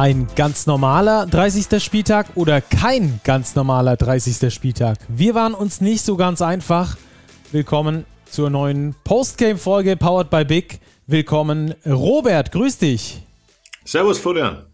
Ein ganz normaler 30. Spieltag oder kein ganz normaler 30. Spieltag? Wir waren uns nicht so ganz einfach. Willkommen zur neuen Postgame-Folge powered by Big. Willkommen, Robert, grüß dich. Servus, Florian.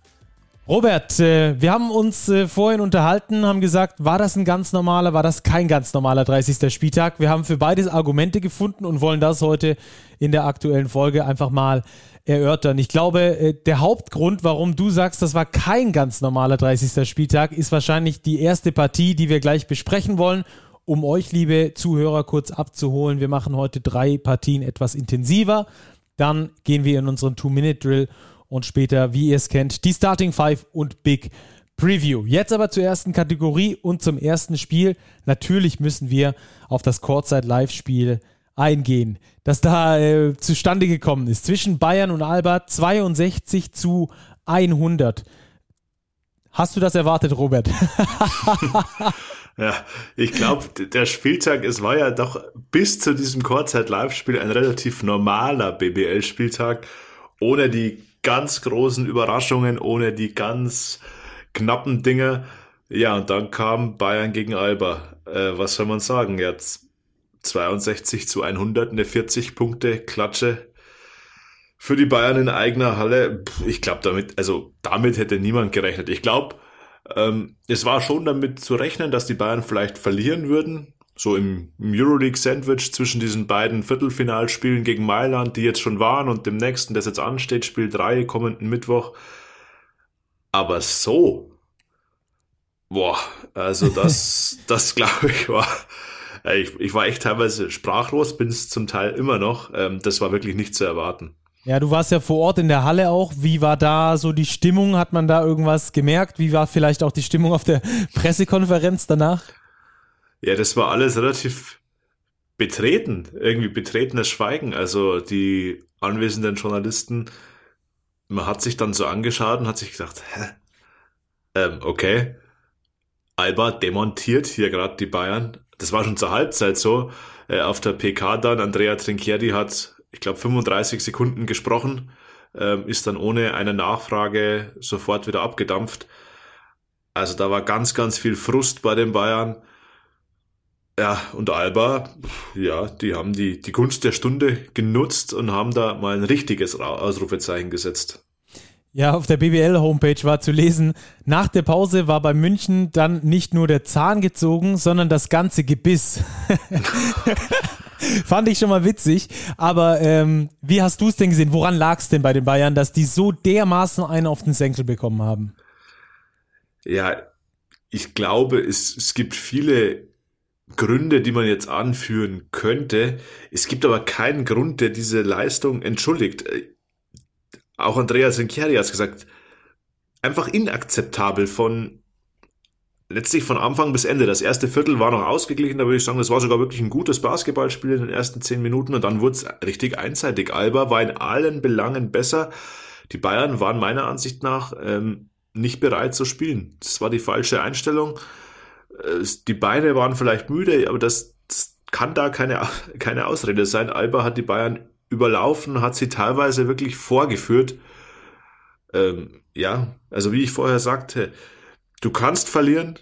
Robert, äh, wir haben uns äh, vorhin unterhalten, haben gesagt, war das ein ganz normaler, war das kein ganz normaler 30. Spieltag? Wir haben für beides Argumente gefunden und wollen das heute in der aktuellen Folge einfach mal erörtern. Ich glaube, äh, der Hauptgrund, warum du sagst, das war kein ganz normaler 30. Spieltag, ist wahrscheinlich die erste Partie, die wir gleich besprechen wollen. Um euch, liebe Zuhörer, kurz abzuholen, wir machen heute drei Partien etwas intensiver. Dann gehen wir in unseren Two-Minute-Drill und später, wie ihr es kennt, die Starting Five und Big Preview. Jetzt aber zur ersten Kategorie und zum ersten Spiel. Natürlich müssen wir auf das Courtside-Live-Spiel eingehen, das da äh, zustande gekommen ist. Zwischen Bayern und Alba 62 zu 100. Hast du das erwartet, Robert? ja, ich glaube, der Spieltag, es war ja doch bis zu diesem Kurzzeit-Live-Spiel ein relativ normaler BBL-Spieltag, ohne die ganz großen Überraschungen, ohne die ganz knappen Dinge. Ja, und dann kam Bayern gegen Alba. Äh, was soll man sagen? Jetzt 62 zu 100, eine 40 Punkte Klatsche für die Bayern in eigener Halle. Ich glaube, damit, also damit hätte niemand gerechnet. Ich glaube, ähm, es war schon damit zu rechnen, dass die Bayern vielleicht verlieren würden so im, im Euroleague-Sandwich zwischen diesen beiden Viertelfinalspielen gegen Mailand, die jetzt schon waren, und dem nächsten, das jetzt ansteht, Spiel 3, kommenden Mittwoch. Aber so, boah, also das, das glaube ich war, ich, ich war echt teilweise sprachlos, bin es zum Teil immer noch. Ähm, das war wirklich nicht zu erwarten. Ja, du warst ja vor Ort in der Halle auch. Wie war da so die Stimmung? Hat man da irgendwas gemerkt? Wie war vielleicht auch die Stimmung auf der Pressekonferenz danach? Ja, das war alles relativ betreten, irgendwie betretenes Schweigen. Also die anwesenden Journalisten, man hat sich dann so angeschaut und hat sich gedacht, hä? Ähm, okay. Alba demontiert hier gerade die Bayern. Das war schon zur Halbzeit so. Äh, auf der PK dann, Andrea Trinchieri hat, ich glaube, 35 Sekunden gesprochen, ähm, ist dann ohne eine Nachfrage sofort wieder abgedampft. Also da war ganz, ganz viel Frust bei den Bayern. Ja, und Alba, ja, die haben die, die Gunst der Stunde genutzt und haben da mal ein richtiges Ausrufezeichen gesetzt. Ja, auf der BBL-Homepage war zu lesen, nach der Pause war bei München dann nicht nur der Zahn gezogen, sondern das ganze Gebiss. Fand ich schon mal witzig. Aber ähm, wie hast du es denn gesehen? Woran lag es denn bei den Bayern, dass die so dermaßen einen auf den Senkel bekommen haben? Ja, ich glaube, es, es gibt viele Gründe, die man jetzt anführen könnte. Es gibt aber keinen Grund, der diese Leistung entschuldigt. Auch Andreas Rinchieri hat gesagt, einfach inakzeptabel von letztlich von Anfang bis Ende. Das erste Viertel war noch ausgeglichen, da würde ich sagen, das war sogar wirklich ein gutes Basketballspiel in den ersten zehn Minuten und dann wurde es richtig einseitig. Alba war in allen Belangen besser. Die Bayern waren meiner Ansicht nach ähm, nicht bereit zu spielen. Das war die falsche Einstellung die Beine waren vielleicht müde, aber das, das kann da keine, keine Ausrede sein. Alba hat die Bayern überlaufen, hat sie teilweise wirklich vorgeführt. Ähm, ja, also wie ich vorher sagte, du kannst verlieren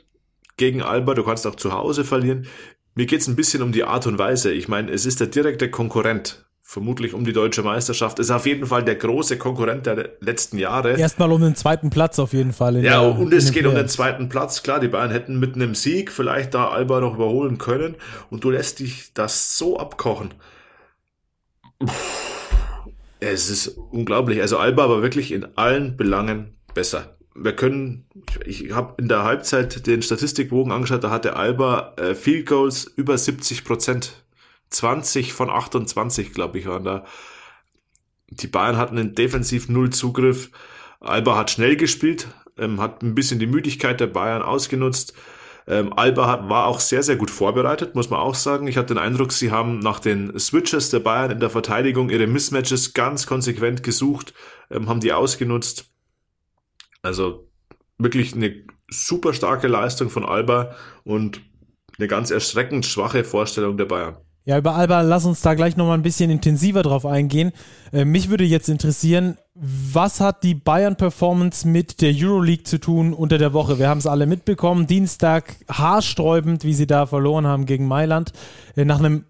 gegen Alba, du kannst auch zu Hause verlieren. Mir geht's ein bisschen um die Art und Weise. Ich meine, es ist der direkte Konkurrent vermutlich um die deutsche Meisterschaft. Ist auf jeden Fall der große Konkurrent der letzten Jahre. Erstmal um den zweiten Platz auf jeden Fall. Ja, der, und es geht um den zweiten Platz. Klar, die Bayern hätten mit einem Sieg vielleicht da Alba noch überholen können und du lässt dich das so abkochen. Es ist unglaublich. Also Alba war wirklich in allen Belangen besser. Wir können, ich habe in der Halbzeit den Statistikbogen angeschaut, da hatte Alba äh, Field Goals über 70 Prozent 20 von 28, glaube ich, waren da. Die Bayern hatten einen defensiv null Zugriff. Alba hat schnell gespielt, ähm, hat ein bisschen die Müdigkeit der Bayern ausgenutzt. Ähm, Alba hat, war auch sehr, sehr gut vorbereitet, muss man auch sagen. Ich hatte den Eindruck, sie haben nach den Switches der Bayern in der Verteidigung ihre Mismatches ganz konsequent gesucht, ähm, haben die ausgenutzt. Also wirklich eine super starke Leistung von Alba und eine ganz erschreckend schwache Vorstellung der Bayern. Ja, über Alba, lass uns da gleich nochmal ein bisschen intensiver drauf eingehen. Äh, mich würde jetzt interessieren, was hat die Bayern-Performance mit der Euroleague zu tun unter der Woche? Wir haben es alle mitbekommen. Dienstag haarsträubend, wie sie da verloren haben gegen Mailand. Äh, nach einem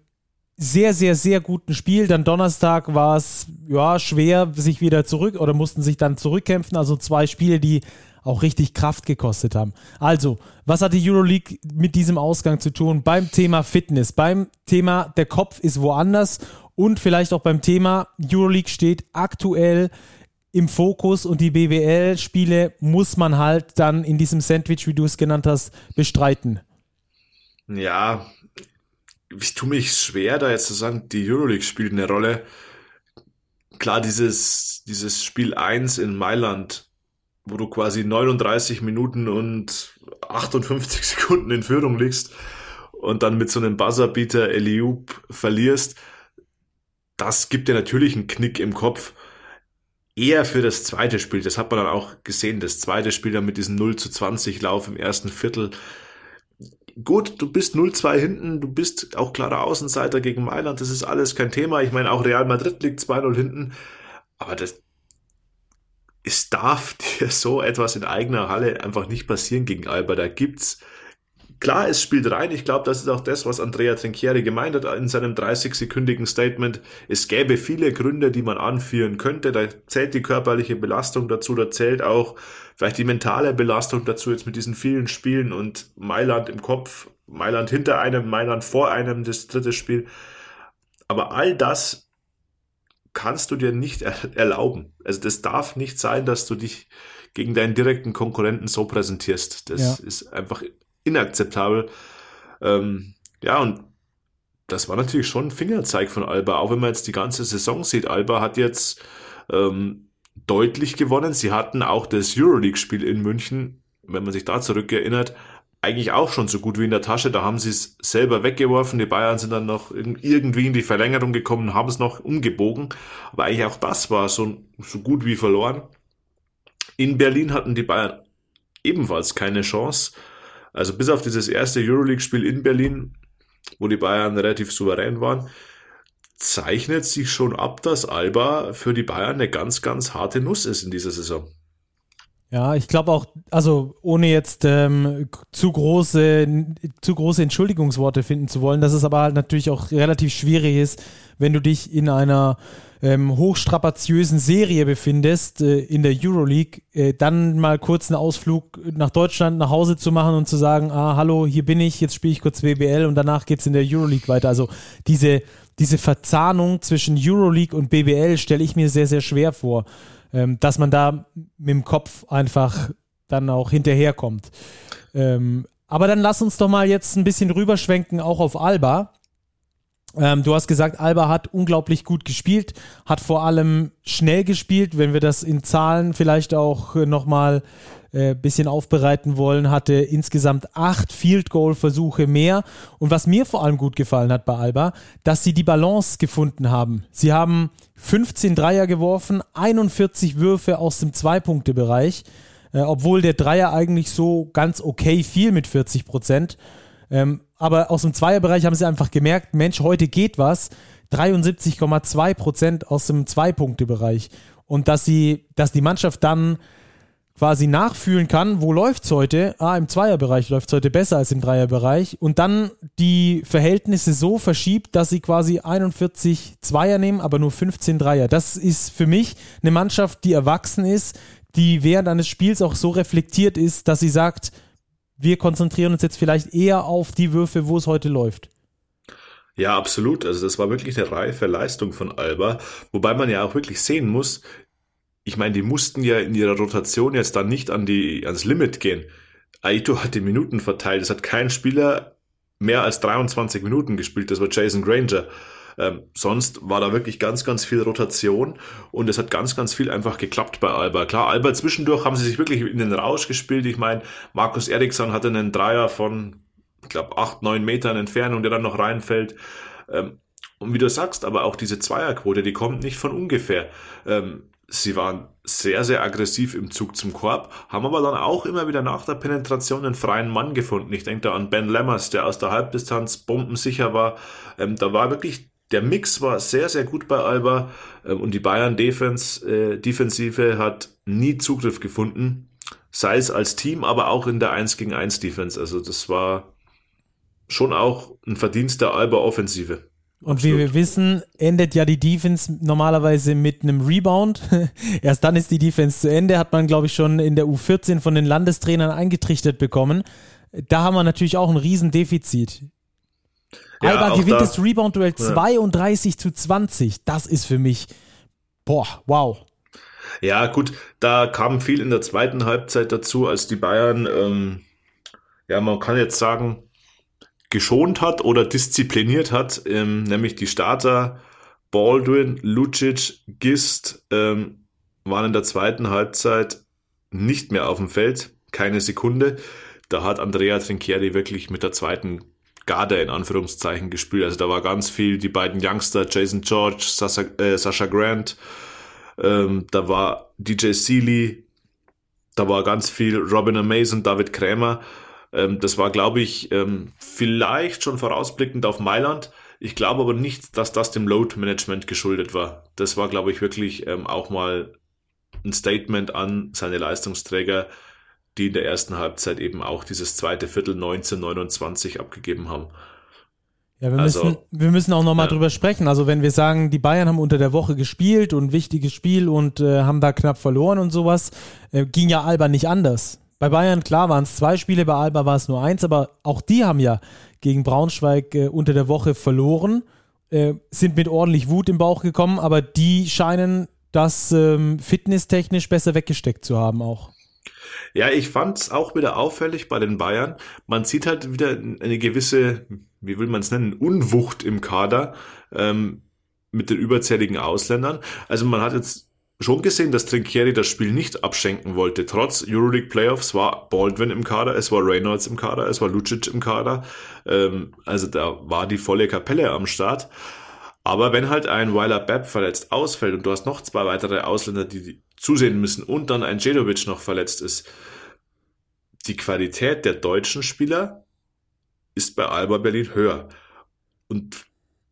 sehr, sehr, sehr guten Spiel. Dann Donnerstag war es ja schwer, sich wieder zurück oder mussten sich dann zurückkämpfen. Also zwei Spiele, die auch richtig Kraft gekostet haben. Also, was hat die Euroleague mit diesem Ausgang zu tun? Beim Thema Fitness, beim Thema der Kopf ist woanders und vielleicht auch beim Thema Euroleague steht aktuell im Fokus und die BWL-Spiele muss man halt dann in diesem Sandwich, wie du es genannt hast, bestreiten. Ja, ich tue mich schwer, da jetzt zu sagen, die Euroleague spielt eine Rolle. Klar, dieses, dieses Spiel 1 in Mailand wo du quasi 39 Minuten und 58 Sekunden in Führung liegst und dann mit so einem Buzzerbeater Eliub verlierst, das gibt dir natürlich einen Knick im Kopf. Eher für das zweite Spiel, das hat man dann auch gesehen, das zweite Spiel dann mit diesem 0 zu 20 Lauf im ersten Viertel. Gut, du bist 0-2 hinten, du bist auch klarer Außenseiter gegen Mailand, das ist alles kein Thema. Ich meine, auch Real Madrid liegt 2-0 hinten, aber das, es darf dir so etwas in eigener Halle einfach nicht passieren gegen Alba. Da gibt's Klar, es spielt rein. Ich glaube, das ist auch das, was Andrea Trinchieri gemeint hat in seinem 30-sekündigen Statement. Es gäbe viele Gründe, die man anführen könnte. Da zählt die körperliche Belastung dazu, da zählt auch vielleicht die mentale Belastung dazu, jetzt mit diesen vielen Spielen und Mailand im Kopf, Mailand hinter einem, Mailand vor einem, das dritte Spiel. Aber all das kannst du dir nicht erlauben. Also das darf nicht sein, dass du dich gegen deinen direkten Konkurrenten so präsentierst. Das ja. ist einfach inakzeptabel. Ähm, ja, und das war natürlich schon ein Fingerzeig von Alba, auch wenn man jetzt die ganze Saison sieht. Alba hat jetzt ähm, deutlich gewonnen. Sie hatten auch das Euroleague-Spiel in München, wenn man sich da zurückerinnert, eigentlich auch schon so gut wie in der Tasche. Da haben sie es selber weggeworfen. Die Bayern sind dann noch irgendwie in die Verlängerung gekommen, haben es noch umgebogen. Aber eigentlich auch das war so, so gut wie verloren. In Berlin hatten die Bayern ebenfalls keine Chance. Also bis auf dieses erste Euroleague-Spiel in Berlin, wo die Bayern relativ souverän waren, zeichnet sich schon ab, dass Alba für die Bayern eine ganz, ganz harte Nuss ist in dieser Saison. Ja, ich glaube auch, also ohne jetzt ähm, zu große, zu große Entschuldigungsworte finden zu wollen, dass es aber halt natürlich auch relativ schwierig ist, wenn du dich in einer ähm, hochstrapaziösen Serie befindest äh, in der Euroleague, äh, dann mal kurz einen Ausflug nach Deutschland nach Hause zu machen und zu sagen, ah, hallo, hier bin ich, jetzt spiele ich kurz WBL und danach geht es in der Euroleague weiter. Also diese, diese Verzahnung zwischen Euroleague und BBL stelle ich mir sehr, sehr schwer vor ähm, dass man da mit dem Kopf einfach dann auch hinterherkommt. Ähm, aber dann lass uns doch mal jetzt ein bisschen rüberschwenken, auch auf Alba. Ähm, du hast gesagt, Alba hat unglaublich gut gespielt, hat vor allem schnell gespielt. Wenn wir das in Zahlen vielleicht auch nochmal äh, bisschen aufbereiten wollen, hatte insgesamt acht Field Goal Versuche mehr. Und was mir vor allem gut gefallen hat bei Alba, dass sie die Balance gefunden haben. Sie haben 15 Dreier geworfen, 41 Würfe aus dem Zwei-Punkte-Bereich, äh, obwohl der Dreier eigentlich so ganz okay fiel mit 40 Prozent. Ähm, aber aus dem Zweierbereich haben sie einfach gemerkt, Mensch, heute geht was. 73,2 Prozent aus dem Zwei-Punkte-Bereich. Und dass sie, dass die Mannschaft dann quasi nachfühlen kann, wo läuft's heute? Ah, im Zweierbereich läuft's heute besser als im Dreierbereich und dann die Verhältnisse so verschiebt, dass sie quasi 41 Zweier nehmen, aber nur 15 Dreier. Das ist für mich eine Mannschaft, die erwachsen ist, die während eines Spiels auch so reflektiert ist, dass sie sagt, wir konzentrieren uns jetzt vielleicht eher auf die Würfe, wo es heute läuft. Ja, absolut. Also das war wirklich eine reife Leistung von Alba, wobei man ja auch wirklich sehen muss, ich meine, die mussten ja in ihrer Rotation jetzt dann nicht an die, ans Limit gehen. Aito hat die Minuten verteilt. Es hat kein Spieler mehr als 23 Minuten gespielt. Das war Jason Granger. Ähm, sonst war da wirklich ganz, ganz viel Rotation und es hat ganz, ganz viel einfach geklappt bei Alba. Klar, Alba zwischendurch haben sie sich wirklich in den Rausch gespielt. Ich meine, Markus Eriksson hatte einen Dreier von, ich glaube, acht, neun Metern Entfernung, der dann noch reinfällt. Ähm, und wie du sagst, aber auch diese Zweierquote, die kommt nicht von ungefähr. Ähm, Sie waren sehr, sehr aggressiv im Zug zum Korb, haben aber dann auch immer wieder nach der Penetration einen freien Mann gefunden. Ich denke da an Ben Lammers, der aus der Halbdistanz bombensicher war. Ähm, da war wirklich, der Mix war sehr, sehr gut bei Alba ähm, und die Bayern Defense, äh, Defensive hat nie Zugriff gefunden, sei es als Team, aber auch in der 1 gegen 1 Defense. Also das war schon auch ein Verdienst der Alba Offensive. Und Absolut. wie wir wissen, endet ja die Defense normalerweise mit einem Rebound. Erst dann ist die Defense zu Ende, hat man, glaube ich, schon in der U14 von den Landestrainern eingetrichtert bekommen. Da haben wir natürlich auch ein Riesendefizit. Ja, Alba gewinnt da, das Rebound-Duell ja. 32 zu 20. Das ist für mich, boah, wow. Ja, gut, da kam viel in der zweiten Halbzeit dazu, als die Bayern, ähm, ja, man kann jetzt sagen, geschont hat oder diszipliniert hat, ähm, nämlich die Starter Baldwin, Lucic, Gist ähm, waren in der zweiten Halbzeit nicht mehr auf dem Feld, keine Sekunde. Da hat Andrea Trinchieri wirklich mit der zweiten Garde in Anführungszeichen gespielt. Also da war ganz viel, die beiden Youngster, Jason George, Sasha, äh, Sasha Grant, ähm, da war DJ Seeley, da war ganz viel Robin Amazon, David Krämer. Ähm, das war, glaube ich, ähm, vielleicht schon vorausblickend auf Mailand. Ich glaube aber nicht, dass das dem Load Management geschuldet war. Das war, glaube ich, wirklich ähm, auch mal ein Statement an seine Leistungsträger, die in der ersten Halbzeit eben auch dieses zweite Viertel 1929 abgegeben haben. Ja, wir, also, müssen, wir müssen auch nochmal ja. drüber sprechen. Also wenn wir sagen, die Bayern haben unter der Woche gespielt und wichtiges Spiel und äh, haben da knapp verloren und sowas, äh, ging ja Alba nicht anders. Bei Bayern, klar, waren es zwei Spiele, bei Alba war es nur eins, aber auch die haben ja gegen Braunschweig äh, unter der Woche verloren, äh, sind mit ordentlich Wut im Bauch gekommen, aber die scheinen das ähm, fitnesstechnisch besser weggesteckt zu haben auch. Ja, ich fand es auch wieder auffällig bei den Bayern. Man sieht halt wieder eine gewisse, wie will man es nennen, Unwucht im Kader ähm, mit den überzähligen Ausländern. Also man hat jetzt schon gesehen, dass Trinkieri das Spiel nicht abschenken wollte. Trotz Euroleague Playoffs war Baldwin im Kader, es war Reynolds im Kader, es war Lucic im Kader. Ähm, also da war die volle Kapelle am Start. Aber wenn halt ein Weiler Bepp verletzt ausfällt und du hast noch zwei weitere Ausländer, die zusehen müssen und dann ein Jedovic noch verletzt ist, die Qualität der deutschen Spieler ist bei Alba Berlin höher. Und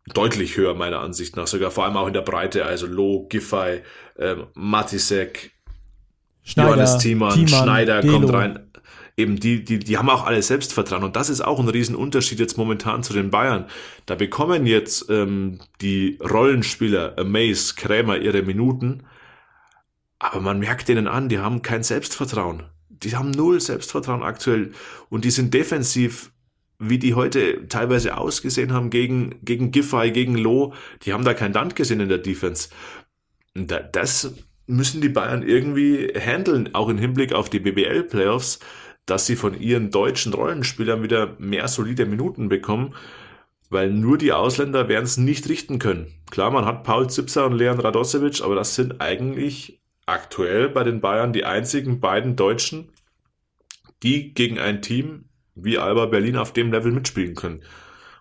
deutlich höher meiner Ansicht nach, sogar vor allem auch in der Breite, also Loh, Giffey, ähm, Matisek, Schneider, Johannes Thiemann, Thiemann, Schneider Delo. kommt rein. Eben die, die, die haben auch alle Selbstvertrauen und das ist auch ein Riesenunterschied jetzt momentan zu den Bayern. Da bekommen jetzt ähm, die Rollenspieler Amaze, Krämer ihre Minuten, aber man merkt denen an, die haben kein Selbstvertrauen. Die haben null Selbstvertrauen aktuell und die sind defensiv wie die heute teilweise ausgesehen haben gegen, gegen Giffey, gegen Loh, die haben da kein Land gesehen in der Defense. Das müssen die Bayern irgendwie handeln, auch im Hinblick auf die BBL-Playoffs, dass sie von ihren deutschen Rollenspielern wieder mehr solide Minuten bekommen, weil nur die Ausländer werden es nicht richten können. Klar, man hat Paul Zipser und Leon Radosevic, aber das sind eigentlich aktuell bei den Bayern die einzigen beiden Deutschen, die gegen ein Team wie Alba Berlin auf dem Level mitspielen können.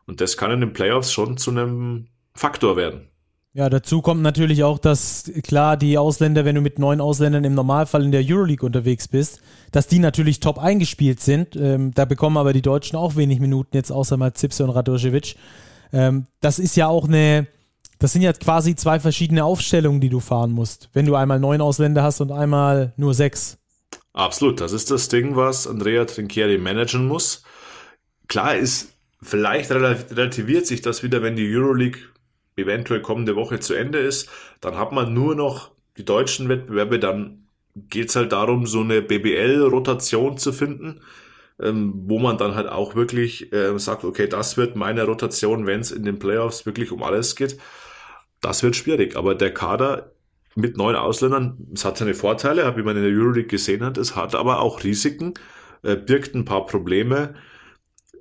Und das kann in den Playoffs schon zu einem Faktor werden. Ja, dazu kommt natürlich auch, dass klar die Ausländer, wenn du mit neun Ausländern im Normalfall in der Euroleague unterwegs bist, dass die natürlich top eingespielt sind. Ähm, da bekommen aber die Deutschen auch wenig Minuten, jetzt außer mal Zipse und Radojevic. Ähm, das ist ja auch eine, das sind ja quasi zwei verschiedene Aufstellungen, die du fahren musst. Wenn du einmal neun Ausländer hast und einmal nur sechs. Absolut, das ist das Ding, was Andrea Trinchieri managen muss. Klar ist, vielleicht relativiert sich das wieder, wenn die Euroleague eventuell kommende Woche zu Ende ist. Dann hat man nur noch die deutschen Wettbewerbe, dann geht es halt darum, so eine BBL-Rotation zu finden, ähm, wo man dann halt auch wirklich äh, sagt, okay, das wird meine Rotation, wenn es in den Playoffs wirklich um alles geht. Das wird schwierig, aber der Kader mit neun Ausländern, es hat seine Vorteile, wie man in der Euroleague gesehen hat, es hat aber auch Risiken, äh, birgt ein paar Probleme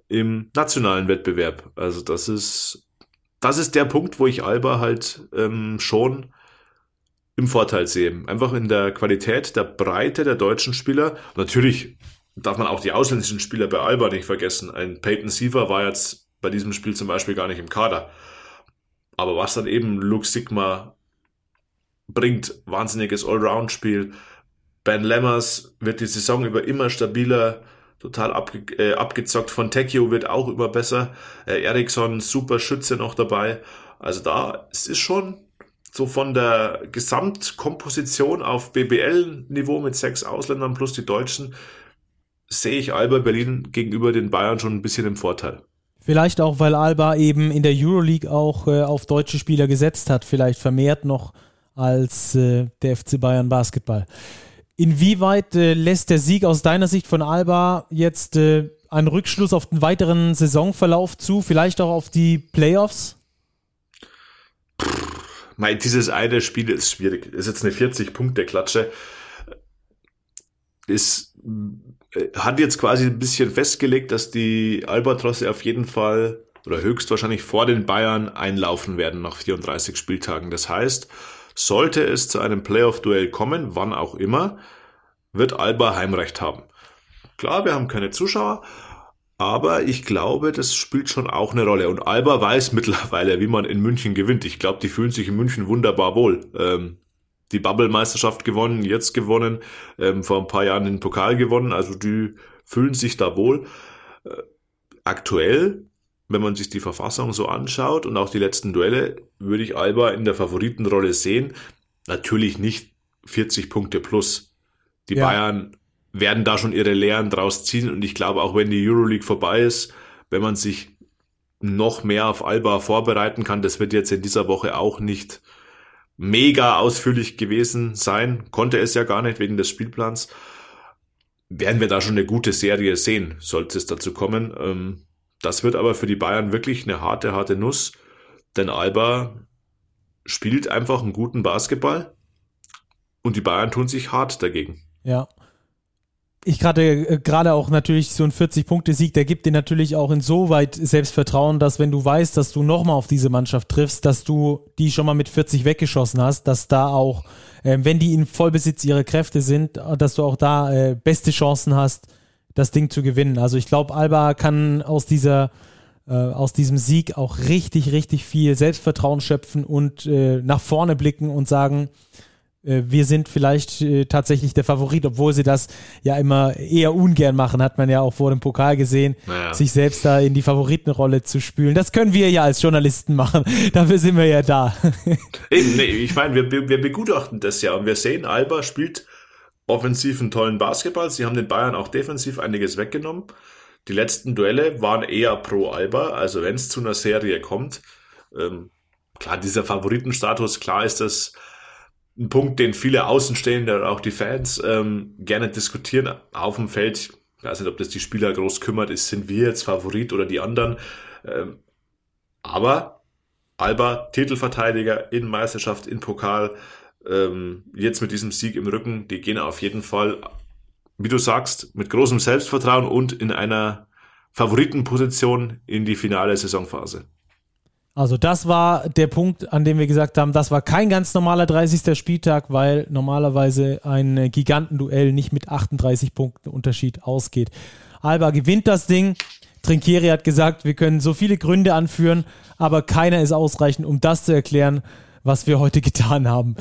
im nationalen Wettbewerb. Also das ist, das ist der Punkt, wo ich Alba halt ähm, schon im Vorteil sehe. Einfach in der Qualität, der Breite der deutschen Spieler. Natürlich darf man auch die ausländischen Spieler bei Alba nicht vergessen. Ein Peyton Siever war jetzt bei diesem Spiel zum Beispiel gar nicht im Kader. Aber was dann eben Luke Sigma bringt wahnsinniges Allround-Spiel. Ben Lemmers wird die Saison über immer stabiler, total abge äh, abgezockt. Von Tekio wird auch immer besser. Äh, Eriksson, super Schütze noch dabei. Also da es ist schon so von der Gesamtkomposition auf BBL-Niveau mit sechs Ausländern plus die Deutschen sehe ich Alba Berlin gegenüber den Bayern schon ein bisschen im Vorteil. Vielleicht auch, weil Alba eben in der Euroleague auch äh, auf deutsche Spieler gesetzt hat, vielleicht vermehrt noch als äh, der FC Bayern Basketball. Inwieweit äh, lässt der Sieg aus deiner Sicht von Alba jetzt äh, einen Rückschluss auf den weiteren Saisonverlauf zu, vielleicht auch auf die Playoffs? Mein, dieses eine Spiel ist schwierig. Ist jetzt eine 40-Punkte-Klatsche. Ist, äh, hat jetzt quasi ein bisschen festgelegt, dass die Albatrosse auf jeden Fall oder höchstwahrscheinlich vor den Bayern einlaufen werden nach 34 Spieltagen. Das heißt, sollte es zu einem Playoff-Duell kommen, wann auch immer, wird Alba Heimrecht haben. Klar, wir haben keine Zuschauer, aber ich glaube, das spielt schon auch eine Rolle. Und Alba weiß mittlerweile, wie man in München gewinnt. Ich glaube, die fühlen sich in München wunderbar wohl. Ähm, die Bubble-Meisterschaft gewonnen, jetzt gewonnen, ähm, vor ein paar Jahren den Pokal gewonnen. Also die fühlen sich da wohl. Äh, aktuell wenn man sich die Verfassung so anschaut und auch die letzten Duelle, würde ich Alba in der Favoritenrolle sehen. Natürlich nicht 40 Punkte plus. Die ja. Bayern werden da schon ihre Lehren draus ziehen und ich glaube, auch wenn die Euroleague vorbei ist, wenn man sich noch mehr auf Alba vorbereiten kann, das wird jetzt in dieser Woche auch nicht mega ausführlich gewesen sein, konnte es ja gar nicht wegen des Spielplans, werden wir da schon eine gute Serie sehen, sollte es dazu kommen. Das wird aber für die Bayern wirklich eine harte, harte Nuss, denn Alba spielt einfach einen guten Basketball und die Bayern tun sich hart dagegen. Ja. Ich gerade äh, gerade auch natürlich so ein 40-Punkte-Sieg, der gibt dir natürlich auch insoweit Selbstvertrauen, dass wenn du weißt, dass du nochmal auf diese Mannschaft triffst, dass du die schon mal mit 40 weggeschossen hast, dass da auch, äh, wenn die in Vollbesitz ihrer Kräfte sind, dass du auch da äh, beste Chancen hast, das Ding zu gewinnen. Also ich glaube, Alba kann aus dieser äh, aus diesem Sieg auch richtig, richtig viel Selbstvertrauen schöpfen und äh, nach vorne blicken und sagen, äh, wir sind vielleicht äh, tatsächlich der Favorit, obwohl sie das ja immer eher ungern machen, hat man ja auch vor dem Pokal gesehen, naja. sich selbst da in die Favoritenrolle zu spülen. Das können wir ja als Journalisten machen. Dafür sind wir ja da. Eben, nee, ich meine, wir, wir begutachten das ja und wir sehen, Alba spielt offensiv einen tollen Basketball. Sie haben den Bayern auch defensiv einiges weggenommen. Die letzten Duelle waren eher pro Alba. Also wenn es zu einer Serie kommt, ähm, klar, dieser Favoritenstatus, klar ist das ein Punkt, den viele Außenstehende oder auch die Fans ähm, gerne diskutieren. Auf dem Feld, ich weiß nicht, ob das die Spieler groß kümmert, ist, sind wir jetzt Favorit oder die anderen. Ähm, aber Alba, Titelverteidiger in Meisterschaft, in Pokal, ähm, jetzt mit diesem Sieg im Rücken, die gehen auf jeden Fall, wie du sagst, mit großem Selbstvertrauen und in einer Favoritenposition in die finale Saisonphase. Also das war der Punkt, an dem wir gesagt haben, das war kein ganz normaler 30. Spieltag, weil normalerweise ein Gigantenduell nicht mit 38 Punkten Unterschied ausgeht. Alba gewinnt das Ding. Trinkieri hat gesagt, wir können so viele Gründe anführen, aber keiner ist ausreichend, um das zu erklären, was wir heute getan haben.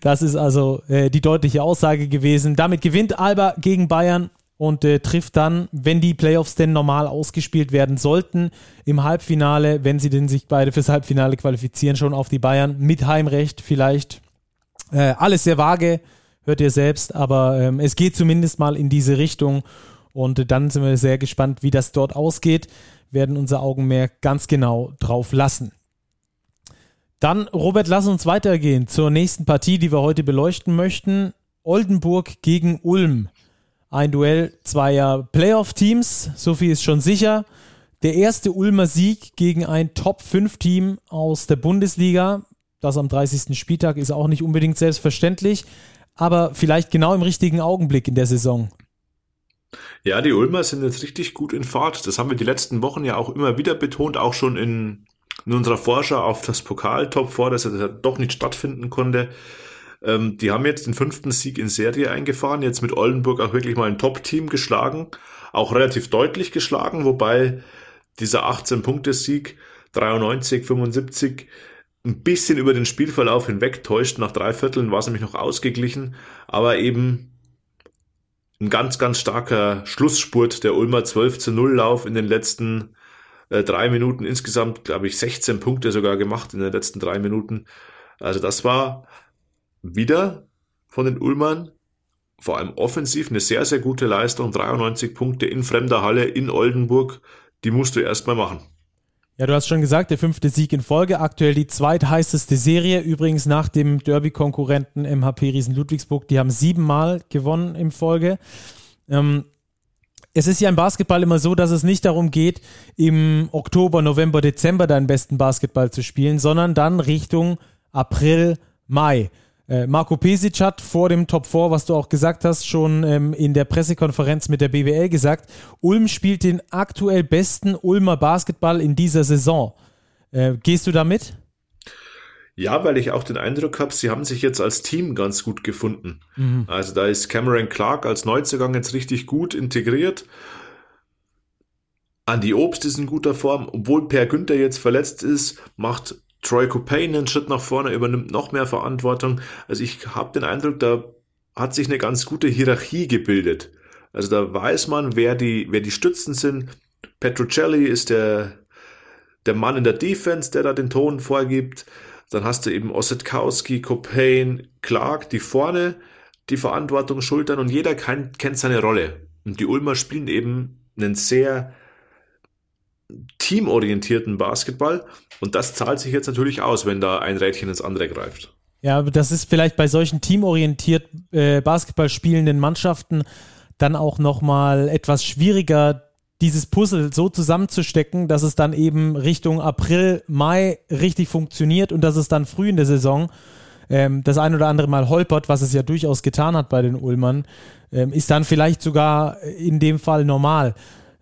Das ist also äh, die deutliche Aussage gewesen. Damit gewinnt Alba gegen Bayern und äh, trifft dann, wenn die Playoffs denn normal ausgespielt werden sollten, im Halbfinale, wenn sie denn sich beide fürs Halbfinale qualifizieren, schon auf die Bayern mit Heimrecht vielleicht. Äh, alles sehr vage, hört ihr selbst, aber ähm, es geht zumindest mal in diese Richtung und äh, dann sind wir sehr gespannt, wie das dort ausgeht, werden unser Augenmerk ganz genau drauf lassen. Dann, Robert, lass uns weitergehen zur nächsten Partie, die wir heute beleuchten möchten. Oldenburg gegen Ulm. Ein Duell zweier Playoff-Teams, so viel ist schon sicher. Der erste Ulmer Sieg gegen ein Top-5-Team aus der Bundesliga. Das am 30. Spieltag ist auch nicht unbedingt selbstverständlich, aber vielleicht genau im richtigen Augenblick in der Saison. Ja, die Ulmer sind jetzt richtig gut in Fahrt. Das haben wir die letzten Wochen ja auch immer wieder betont, auch schon in in unserer Vorschau auf das Pokaltop vor, dass er doch nicht stattfinden konnte. Ähm, die haben jetzt den fünften Sieg in Serie eingefahren, jetzt mit Oldenburg auch wirklich mal ein Top-Team geschlagen, auch relativ deutlich geschlagen, wobei dieser 18-Punkte-Sieg 93, 75 ein bisschen über den Spielverlauf hinweg täuscht. Nach drei Vierteln war es nämlich noch ausgeglichen, aber eben ein ganz, ganz starker Schlussspurt der Ulmer 12 zu 0 Lauf in den letzten äh, drei Minuten. Insgesamt, glaube ich, 16 Punkte sogar gemacht in den letzten drei Minuten. Also das war wieder von den Ulmern vor allem offensiv eine sehr, sehr gute Leistung. 93 Punkte in fremder Halle in Oldenburg. Die musst du erstmal machen. Ja, du hast schon gesagt, der fünfte Sieg in Folge, aktuell die zweitheißeste Serie, übrigens nach dem Derby-Konkurrenten MHP Riesen Ludwigsburg. Die haben siebenmal gewonnen in Folge. Ähm, es ist ja im Basketball immer so, dass es nicht darum geht, im Oktober, November, Dezember deinen besten Basketball zu spielen, sondern dann Richtung April, Mai. Äh, Marco Pesic hat vor dem Top 4, was du auch gesagt hast, schon ähm, in der Pressekonferenz mit der BWL gesagt, Ulm spielt den aktuell besten Ulmer Basketball in dieser Saison. Äh, gehst du damit? Ja, weil ich auch den Eindruck habe, sie haben sich jetzt als Team ganz gut gefunden. Mhm. Also da ist Cameron Clark als Neuzugang jetzt richtig gut integriert. Andy Obst ist in guter Form, obwohl Per Günther jetzt verletzt ist, macht Troy Copain einen Schritt nach vorne, übernimmt noch mehr Verantwortung. Also ich habe den Eindruck, da hat sich eine ganz gute Hierarchie gebildet. Also da weiß man, wer die, wer die Stützen sind. Petrucelli ist der, der Mann in der Defense, der da den Ton vorgibt. Dann hast du eben Ossetkowski, Copain, Clark, die vorne die Verantwortung schultern und jeder kann, kennt seine Rolle. Und die Ulmer spielen eben einen sehr teamorientierten Basketball und das zahlt sich jetzt natürlich aus, wenn da ein Rädchen ins andere greift. Ja, das ist vielleicht bei solchen teamorientiert äh, Basketball spielenden Mannschaften dann auch nochmal etwas schwieriger, dieses Puzzle so zusammenzustecken, dass es dann eben Richtung April, Mai richtig funktioniert und dass es dann früh in der Saison ähm, das ein oder andere Mal holpert, was es ja durchaus getan hat bei den Ulmern, ähm, ist dann vielleicht sogar in dem Fall normal.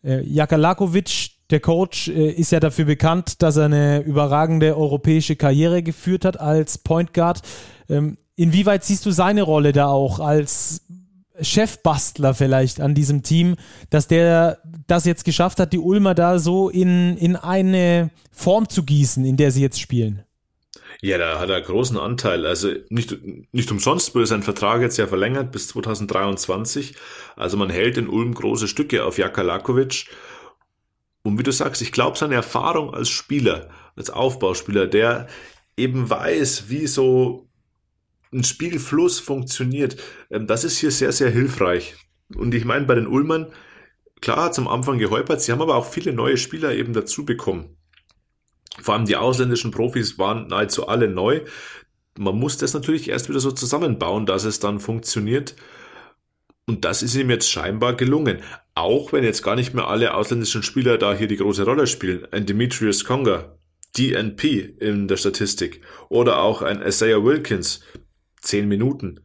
Äh, Jakalakovic, der Coach äh, ist ja dafür bekannt, dass er eine überragende europäische Karriere geführt hat als Point Guard. Ähm, inwieweit siehst du seine Rolle da auch als Chefbastler vielleicht an diesem Team, dass der das jetzt geschafft hat, die Ulmer da so in, in eine Form zu gießen, in der sie jetzt spielen? Ja, da hat er großen Anteil. Also nicht, nicht umsonst wurde sein Vertrag jetzt ja verlängert bis 2023. Also man hält in Ulm große Stücke auf Jaka Lakovic. Und wie du sagst, ich glaube, seine Erfahrung als Spieler, als Aufbauspieler, der eben weiß, wie so ein Spielfluss funktioniert, ähm, das ist hier sehr, sehr hilfreich. Und ich meine, bei den Ulmern, klar hat es am Anfang geholpert, sie haben aber auch viele neue Spieler eben dazu bekommen. Vor allem die ausländischen Profis waren nahezu alle neu. Man muss das natürlich erst wieder so zusammenbauen, dass es dann funktioniert. Und das ist ihm jetzt scheinbar gelungen. Auch wenn jetzt gar nicht mehr alle ausländischen Spieler da hier die große Rolle spielen. Ein Demetrius Conger, DNP in der Statistik. Oder auch ein Isaiah Wilkins, zehn Minuten.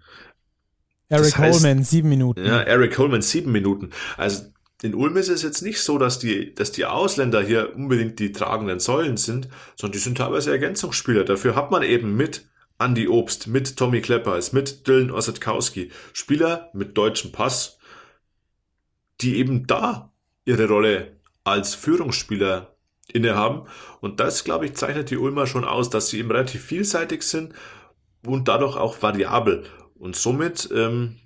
Eric das heißt, Holman, sieben Minuten. Ja, Eric Holman, sieben Minuten. Also in Ulm ist es jetzt nicht so, dass die, dass die Ausländer hier unbedingt die tragenden Säulen sind, sondern die sind teilweise Ergänzungsspieler. Dafür hat man eben mit Andy Obst, mit Tommy Kleppers, mit Dylan Ossetkowski, Spieler mit deutschem Pass, die eben da ihre Rolle als Führungsspieler innehaben. Und das, glaube ich, zeichnet die Ulmer schon aus, dass sie eben relativ vielseitig sind und dadurch auch variabel. Und somit ähm,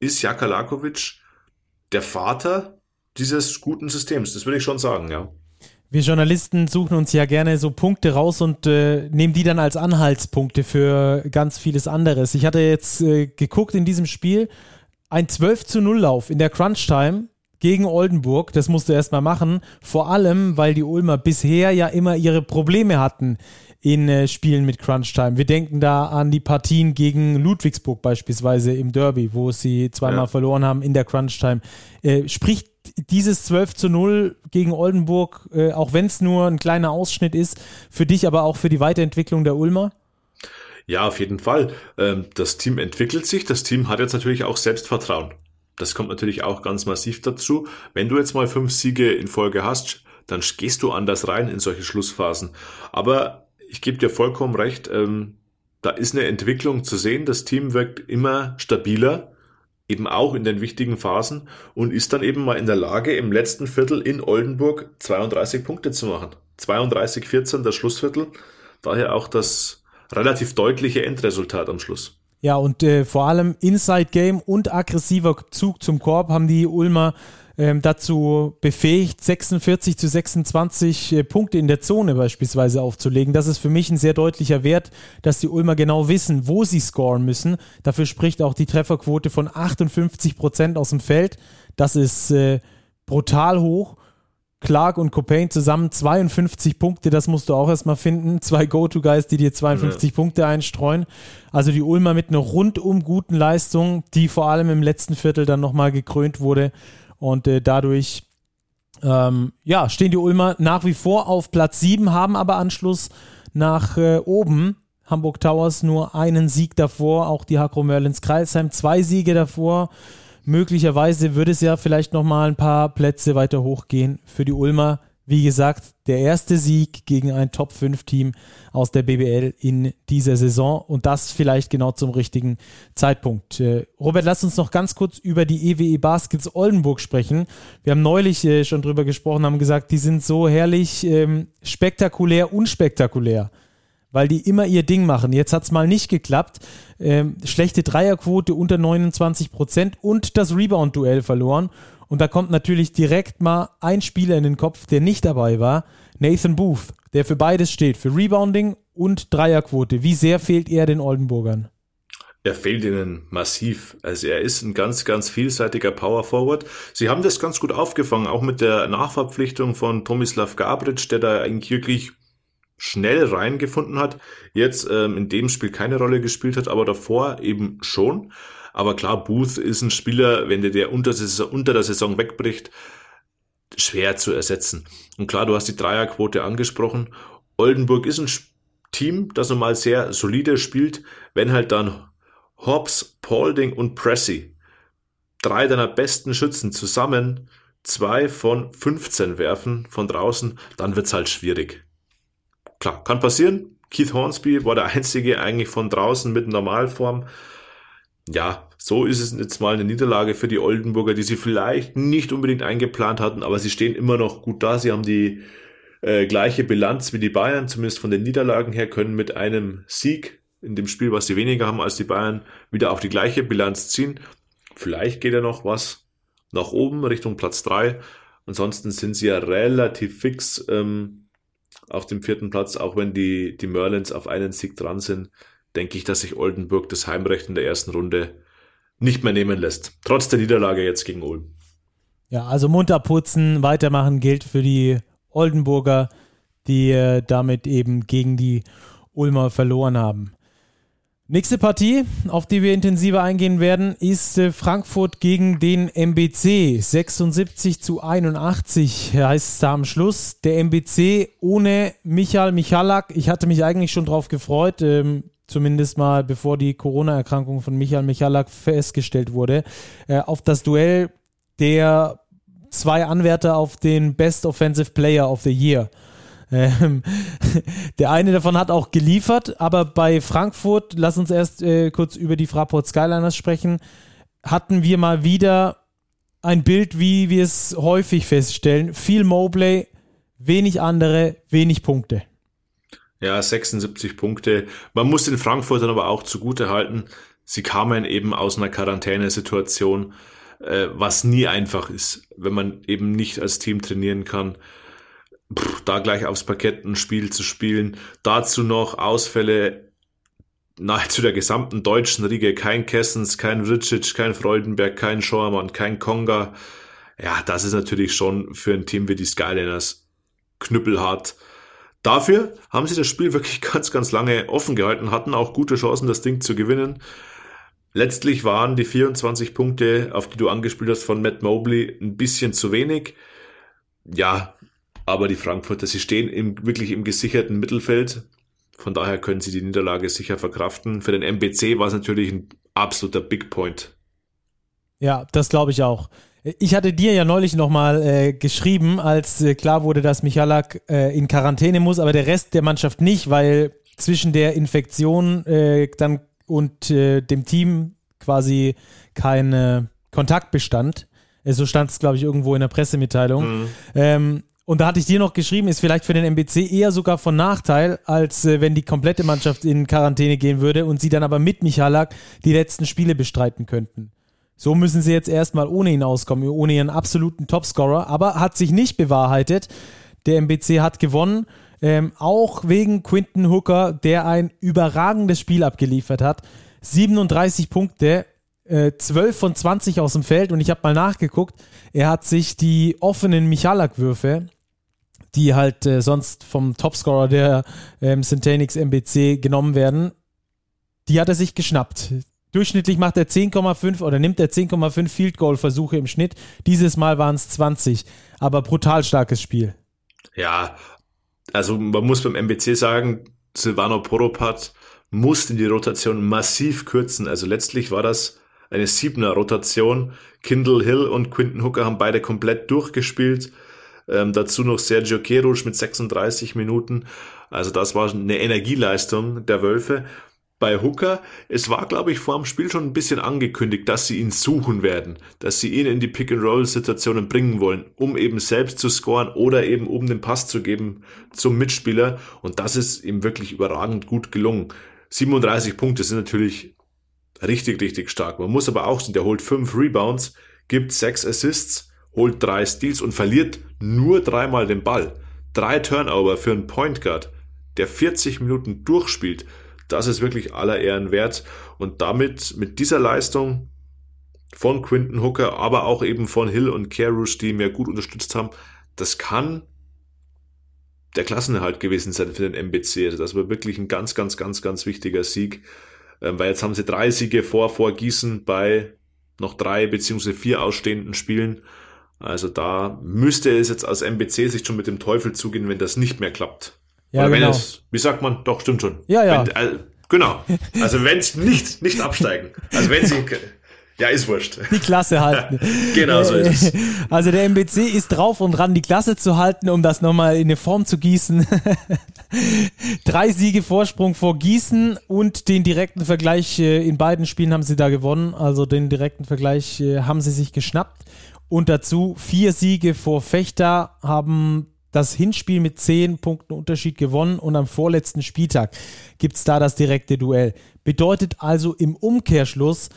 ist Jaka Lakovic der Vater dieses guten Systems. Das würde ich schon sagen, ja. Wir Journalisten suchen uns ja gerne so Punkte raus und äh, nehmen die dann als Anhaltspunkte für ganz vieles anderes. Ich hatte jetzt äh, geguckt in diesem Spiel, ein 12 zu 0 Lauf in der Crunch Time gegen Oldenburg, das musst du erstmal machen, vor allem, weil die Ulmer bisher ja immer ihre Probleme hatten in äh, Spielen mit Crunch Time. Wir denken da an die Partien gegen Ludwigsburg beispielsweise im Derby, wo sie zweimal ja. verloren haben in der Crunch Time. Äh, spricht dieses 12 zu 0 gegen Oldenburg, äh, auch wenn es nur ein kleiner Ausschnitt ist, für dich aber auch für die Weiterentwicklung der Ulmer? Ja, auf jeden Fall. Ähm, das Team entwickelt sich. Das Team hat jetzt natürlich auch Selbstvertrauen. Das kommt natürlich auch ganz massiv dazu. Wenn du jetzt mal fünf Siege in Folge hast, dann gehst du anders rein in solche Schlussphasen. Aber ich gebe dir vollkommen recht, ähm, da ist eine Entwicklung zu sehen. Das Team wirkt immer stabiler eben auch in den wichtigen Phasen und ist dann eben mal in der Lage, im letzten Viertel in Oldenburg 32 Punkte zu machen. 32, 14 das Schlussviertel. daher auch das relativ deutliche Endresultat am Schluss. Ja, und äh, vor allem Inside Game und aggressiver Zug zum Korb haben die Ulmer ähm, dazu befähigt, 46 zu 26 äh, Punkte in der Zone beispielsweise aufzulegen. Das ist für mich ein sehr deutlicher Wert, dass die Ulmer genau wissen, wo sie scoren müssen. Dafür spricht auch die Trefferquote von 58 Prozent aus dem Feld. Das ist äh, brutal hoch. Clark und Copain zusammen 52 Punkte, das musst du auch erstmal finden. Zwei Go-To-Guys, die dir 52 ja. Punkte einstreuen. Also die Ulmer mit einer rundum guten Leistung, die vor allem im letzten Viertel dann nochmal gekrönt wurde. Und äh, dadurch ähm, ja, stehen die Ulmer nach wie vor auf Platz 7, haben aber Anschluss nach äh, oben. Hamburg Towers nur einen Sieg davor, auch die Hakro Merlins Kreisheim zwei Siege davor möglicherweise würde es ja vielleicht nochmal ein paar Plätze weiter hochgehen für die Ulmer. Wie gesagt, der erste Sieg gegen ein Top-5-Team aus der BBL in dieser Saison und das vielleicht genau zum richtigen Zeitpunkt. Äh, Robert, lass uns noch ganz kurz über die EWE e Baskets Oldenburg sprechen. Wir haben neulich äh, schon drüber gesprochen, haben gesagt, die sind so herrlich ähm, spektakulär, unspektakulär weil die immer ihr Ding machen. Jetzt hat es mal nicht geklappt. Ähm, schlechte Dreierquote unter 29 Prozent und das Rebound-Duell verloren. Und da kommt natürlich direkt mal ein Spieler in den Kopf, der nicht dabei war, Nathan Booth, der für beides steht, für Rebounding und Dreierquote. Wie sehr fehlt er den Oldenburgern? Er fehlt ihnen massiv. Also er ist ein ganz, ganz vielseitiger Power Forward. Sie haben das ganz gut aufgefangen, auch mit der Nachverpflichtung von Tomislav Gabric, der da eigentlich wirklich schnell reingefunden hat, jetzt ähm, in dem Spiel keine Rolle gespielt hat, aber davor eben schon. Aber klar, Booth ist ein Spieler, wenn der, der unter, unter der Saison wegbricht, schwer zu ersetzen. Und klar, du hast die Dreierquote angesprochen. Oldenburg ist ein Team, das normal sehr solide spielt, wenn halt dann Hobbs, Paulding und Pressy, drei deiner besten Schützen zusammen, zwei von 15 werfen von draußen, dann wird's halt schwierig klar, kann passieren. Keith Hornsby war der einzige eigentlich von draußen mit Normalform. Ja, so ist es jetzt mal eine Niederlage für die Oldenburger, die sie vielleicht nicht unbedingt eingeplant hatten, aber sie stehen immer noch gut da. Sie haben die äh, gleiche Bilanz wie die Bayern, zumindest von den Niederlagen her, können mit einem Sieg in dem Spiel, was sie weniger haben als die Bayern, wieder auf die gleiche Bilanz ziehen. Vielleicht geht ja noch was nach oben Richtung Platz drei. Ansonsten sind sie ja relativ fix ähm, auf dem vierten Platz, auch wenn die, die Merlins auf einen Sieg dran sind, denke ich, dass sich Oldenburg das Heimrecht in der ersten Runde nicht mehr nehmen lässt. Trotz der Niederlage jetzt gegen Ulm. Ja, also munter putzen, weitermachen gilt für die Oldenburger, die äh, damit eben gegen die Ulmer verloren haben. Nächste Partie, auf die wir intensiver eingehen werden, ist äh, Frankfurt gegen den MBC. 76 zu 81 heißt es da am Schluss. Der MBC ohne Michael Michalak. Ich hatte mich eigentlich schon drauf gefreut, ähm, zumindest mal bevor die Corona-Erkrankung von Michael Michalak festgestellt wurde, äh, auf das Duell der zwei Anwärter auf den Best Offensive Player of the Year. Ähm, der eine davon hat auch geliefert, aber bei Frankfurt, lass uns erst äh, kurz über die Fraport Skyliners sprechen, hatten wir mal wieder ein Bild, wie wir es häufig feststellen. Viel Mobley, wenig andere, wenig Punkte. Ja, 76 Punkte. Man muss den Frankfurtern aber auch zugute halten, sie kamen eben aus einer Quarantänesituation, äh, was nie einfach ist, wenn man eben nicht als Team trainieren kann pff, da gleich aufs Parkett ein Spiel zu spielen. Dazu noch Ausfälle nahezu der gesamten deutschen Riege. Kein Kessens, kein Vricic, kein Freudenberg, kein Schauermann, kein Konga. Ja, das ist natürlich schon für ein Team wie die Skyliners knüppelhart. Dafür haben sie das Spiel wirklich ganz, ganz lange offen gehalten, hatten auch gute Chancen, das Ding zu gewinnen. Letztlich waren die 24 Punkte, auf die du angespielt hast, von Matt Mobley ein bisschen zu wenig. Ja, aber die Frankfurter, sie stehen im, wirklich im gesicherten Mittelfeld. Von daher können sie die Niederlage sicher verkraften. Für den MBC war es natürlich ein absoluter Big Point. Ja, das glaube ich auch. Ich hatte dir ja neulich nochmal äh, geschrieben, als äh, klar wurde, dass Michalak äh, in Quarantäne muss, aber der Rest der Mannschaft nicht, weil zwischen der Infektion äh, dann und äh, dem Team quasi kein äh, Kontakt bestand. so stand es, glaube ich, irgendwo in der Pressemitteilung. Mhm. Ähm, Und da hatte ich dir noch geschrieben, ist vielleicht für den MBC eher sogar von Nachteil, als äh, wenn die komplette Mannschaft in Quarantäne gehen würde und sie dann aber mit Michalak die letzten Spiele bestreiten könnten. So müssen sie jetzt erstmal ohne ihn auskommen, ohne ihren absoluten Topscorer, aber hat sich nicht bewahrheitet. Der MBC hat gewonnen, ähm, auch wegen Quinton Hooker, der ein überragendes Spiel abgeliefert hat. 37 Punkte, äh, 12 von 20 aus dem Feld und ich habe mal nachgeguckt, er hat sich die offenen Michalak-Würfe, die halt äh, sonst vom Topscorer der ähm, Centenix MBC genommen werden, die hat er sich geschnappt. Durchschnittlich macht er 10,5 oder nimmt er 10,5 Field Goal Versuche im Schnitt. Dieses Mal waren es 20, aber brutal starkes Spiel. Ja, also man muss beim MBC sagen, Silvano Poropat musste die Rotation massiv kürzen. Also letztlich war das eine Siebener Rotation. Kindle Hill und Quinton Hooker haben beide komplett durchgespielt. Ähm, dazu noch Sergio Kerusch mit 36 Minuten. Also das war eine Energieleistung der Wölfe bei Hooker, es war, glaube ich, vor dem Spiel schon ein bisschen angekündigt, dass sie ihn suchen werden, dass sie ihn in die Pick-and-Roll-Situationen bringen wollen, um eben selbst zu scoren oder eben um den Pass zu geben zum Mitspieler. Und das ist ihm wirklich überragend gut gelungen. 37 Punkte sind natürlich richtig, richtig stark. Man muss aber auch sehen, der holt fünf Rebounds, gibt sechs Assists, holt drei Steals und verliert nur dreimal den Ball. Drei Turnover für einen Point Guard, der 40 Minuten durchspielt das ist wirklich aller Ehren wert. Und damit, mit dieser Leistung von Quinton Hooker, aber auch eben von Hill und Carush, die mir gut unterstützt haben, das kann der Klassenerhalt gewesen sein für den MBC. Also das war wirklich ein ganz, ganz, ganz, ganz wichtiger Sieg. Ähm, weil jetzt haben sie drei Siege vor, vor Gießen bei noch drei beziehungsweise vier ausstehenden Spielen. Also da müsste es jetzt aus MBC sich schon mit dem Teufel zugehen, wenn das nicht mehr klappt. Ja, Oder genau. es, wie sagt man, doch, stimmt schon. Ja, ja. Wenn, äh, genau. Also wenn es nicht, nicht absteigen. Also wenn sie, ja, ist wurscht. Die Klasse halten. genau so ist es. Also der MBC ist drauf und dran, die Klasse zu halten, um das nochmal in eine Form zu gießen. Drei Siege Vorsprung vor Gießen und den direkten Vergleich äh, in beiden Spielen haben sie da gewonnen. Also den direkten Vergleich äh, haben sie sich geschnappt. Und dazu vier Siege vor Fechter haben das Hinspiel mit zehn Punkten Unterschied gewonnen und am vorletzten Spieltag gibt es da das direkte Duell. Bedeutet also im Umkehrschluss,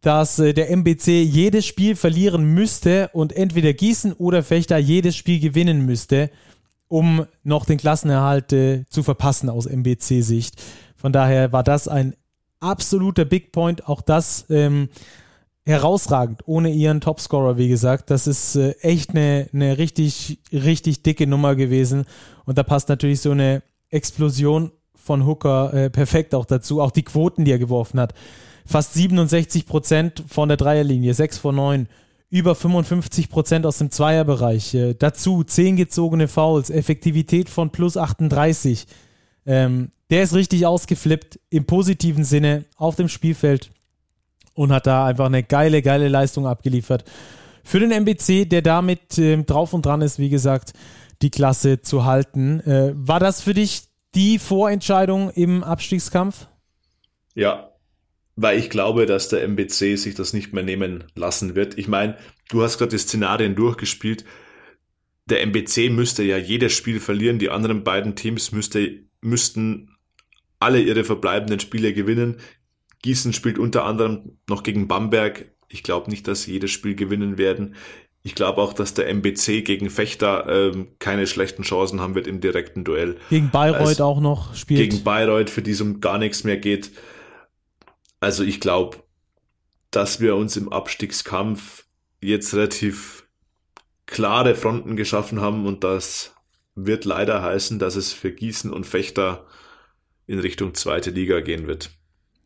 dass äh, der MBC jedes Spiel verlieren müsste und entweder Gießen oder Fechter jedes Spiel gewinnen müsste, um noch den Klassenerhalt äh, zu verpassen aus MBC-Sicht. Von daher war das ein absoluter Big Point. Auch das ähm, herausragend, ohne ihren Topscorer, wie gesagt. Das ist äh, echt eine, eine richtig, richtig dicke Nummer gewesen. Und da passt natürlich so eine Explosion von Hooker äh, perfekt auch dazu. Auch die Quoten, die er geworfen hat. Fast 67 Prozent von der Dreierlinie, 6 von 9. Über 55 Prozent aus dem Zweierbereich. Äh, dazu 10 gezogene Fouls, Effektivität von plus 38. Ähm, der ist richtig ausgeflippt im positiven Sinne auf dem Spielfeld und hat da einfach eine geile, geile Leistung abgeliefert. Für den MBC, der damit äh, drauf und dran ist, wie gesagt, die Klasse zu halten. Äh, war das für dich die Vorentscheidung im Abstiegskampf? Ja, weil ich glaube, dass der MBC sich das nicht mehr nehmen lassen wird. Ich meine, du hast gerade die Szenarien durchgespielt. Der MBC müsste ja jedes Spiel verlieren, die anderen beiden Teams müsste, müssten alle ihre verbleibenden Spiele gewinnen. Gießen spielt unter anderem noch gegen Bamberg. Ich glaube nicht, dass sie jedes Spiel gewinnen werden. Ich glaube auch, dass der MBC gegen Fechter ähm, keine schlechten Chancen haben wird im direkten Duell. Gegen Bayreuth also, auch noch spielt. Gegen Bayreuth, für die es um gar nichts mehr geht. Also ich glaube, dass wir uns im Abstiegskampf jetzt relativ klare Fronten geschaffen haben und das wird leider heißen, dass es für Gießen und Fechter in Richtung zweite Liga gehen wird.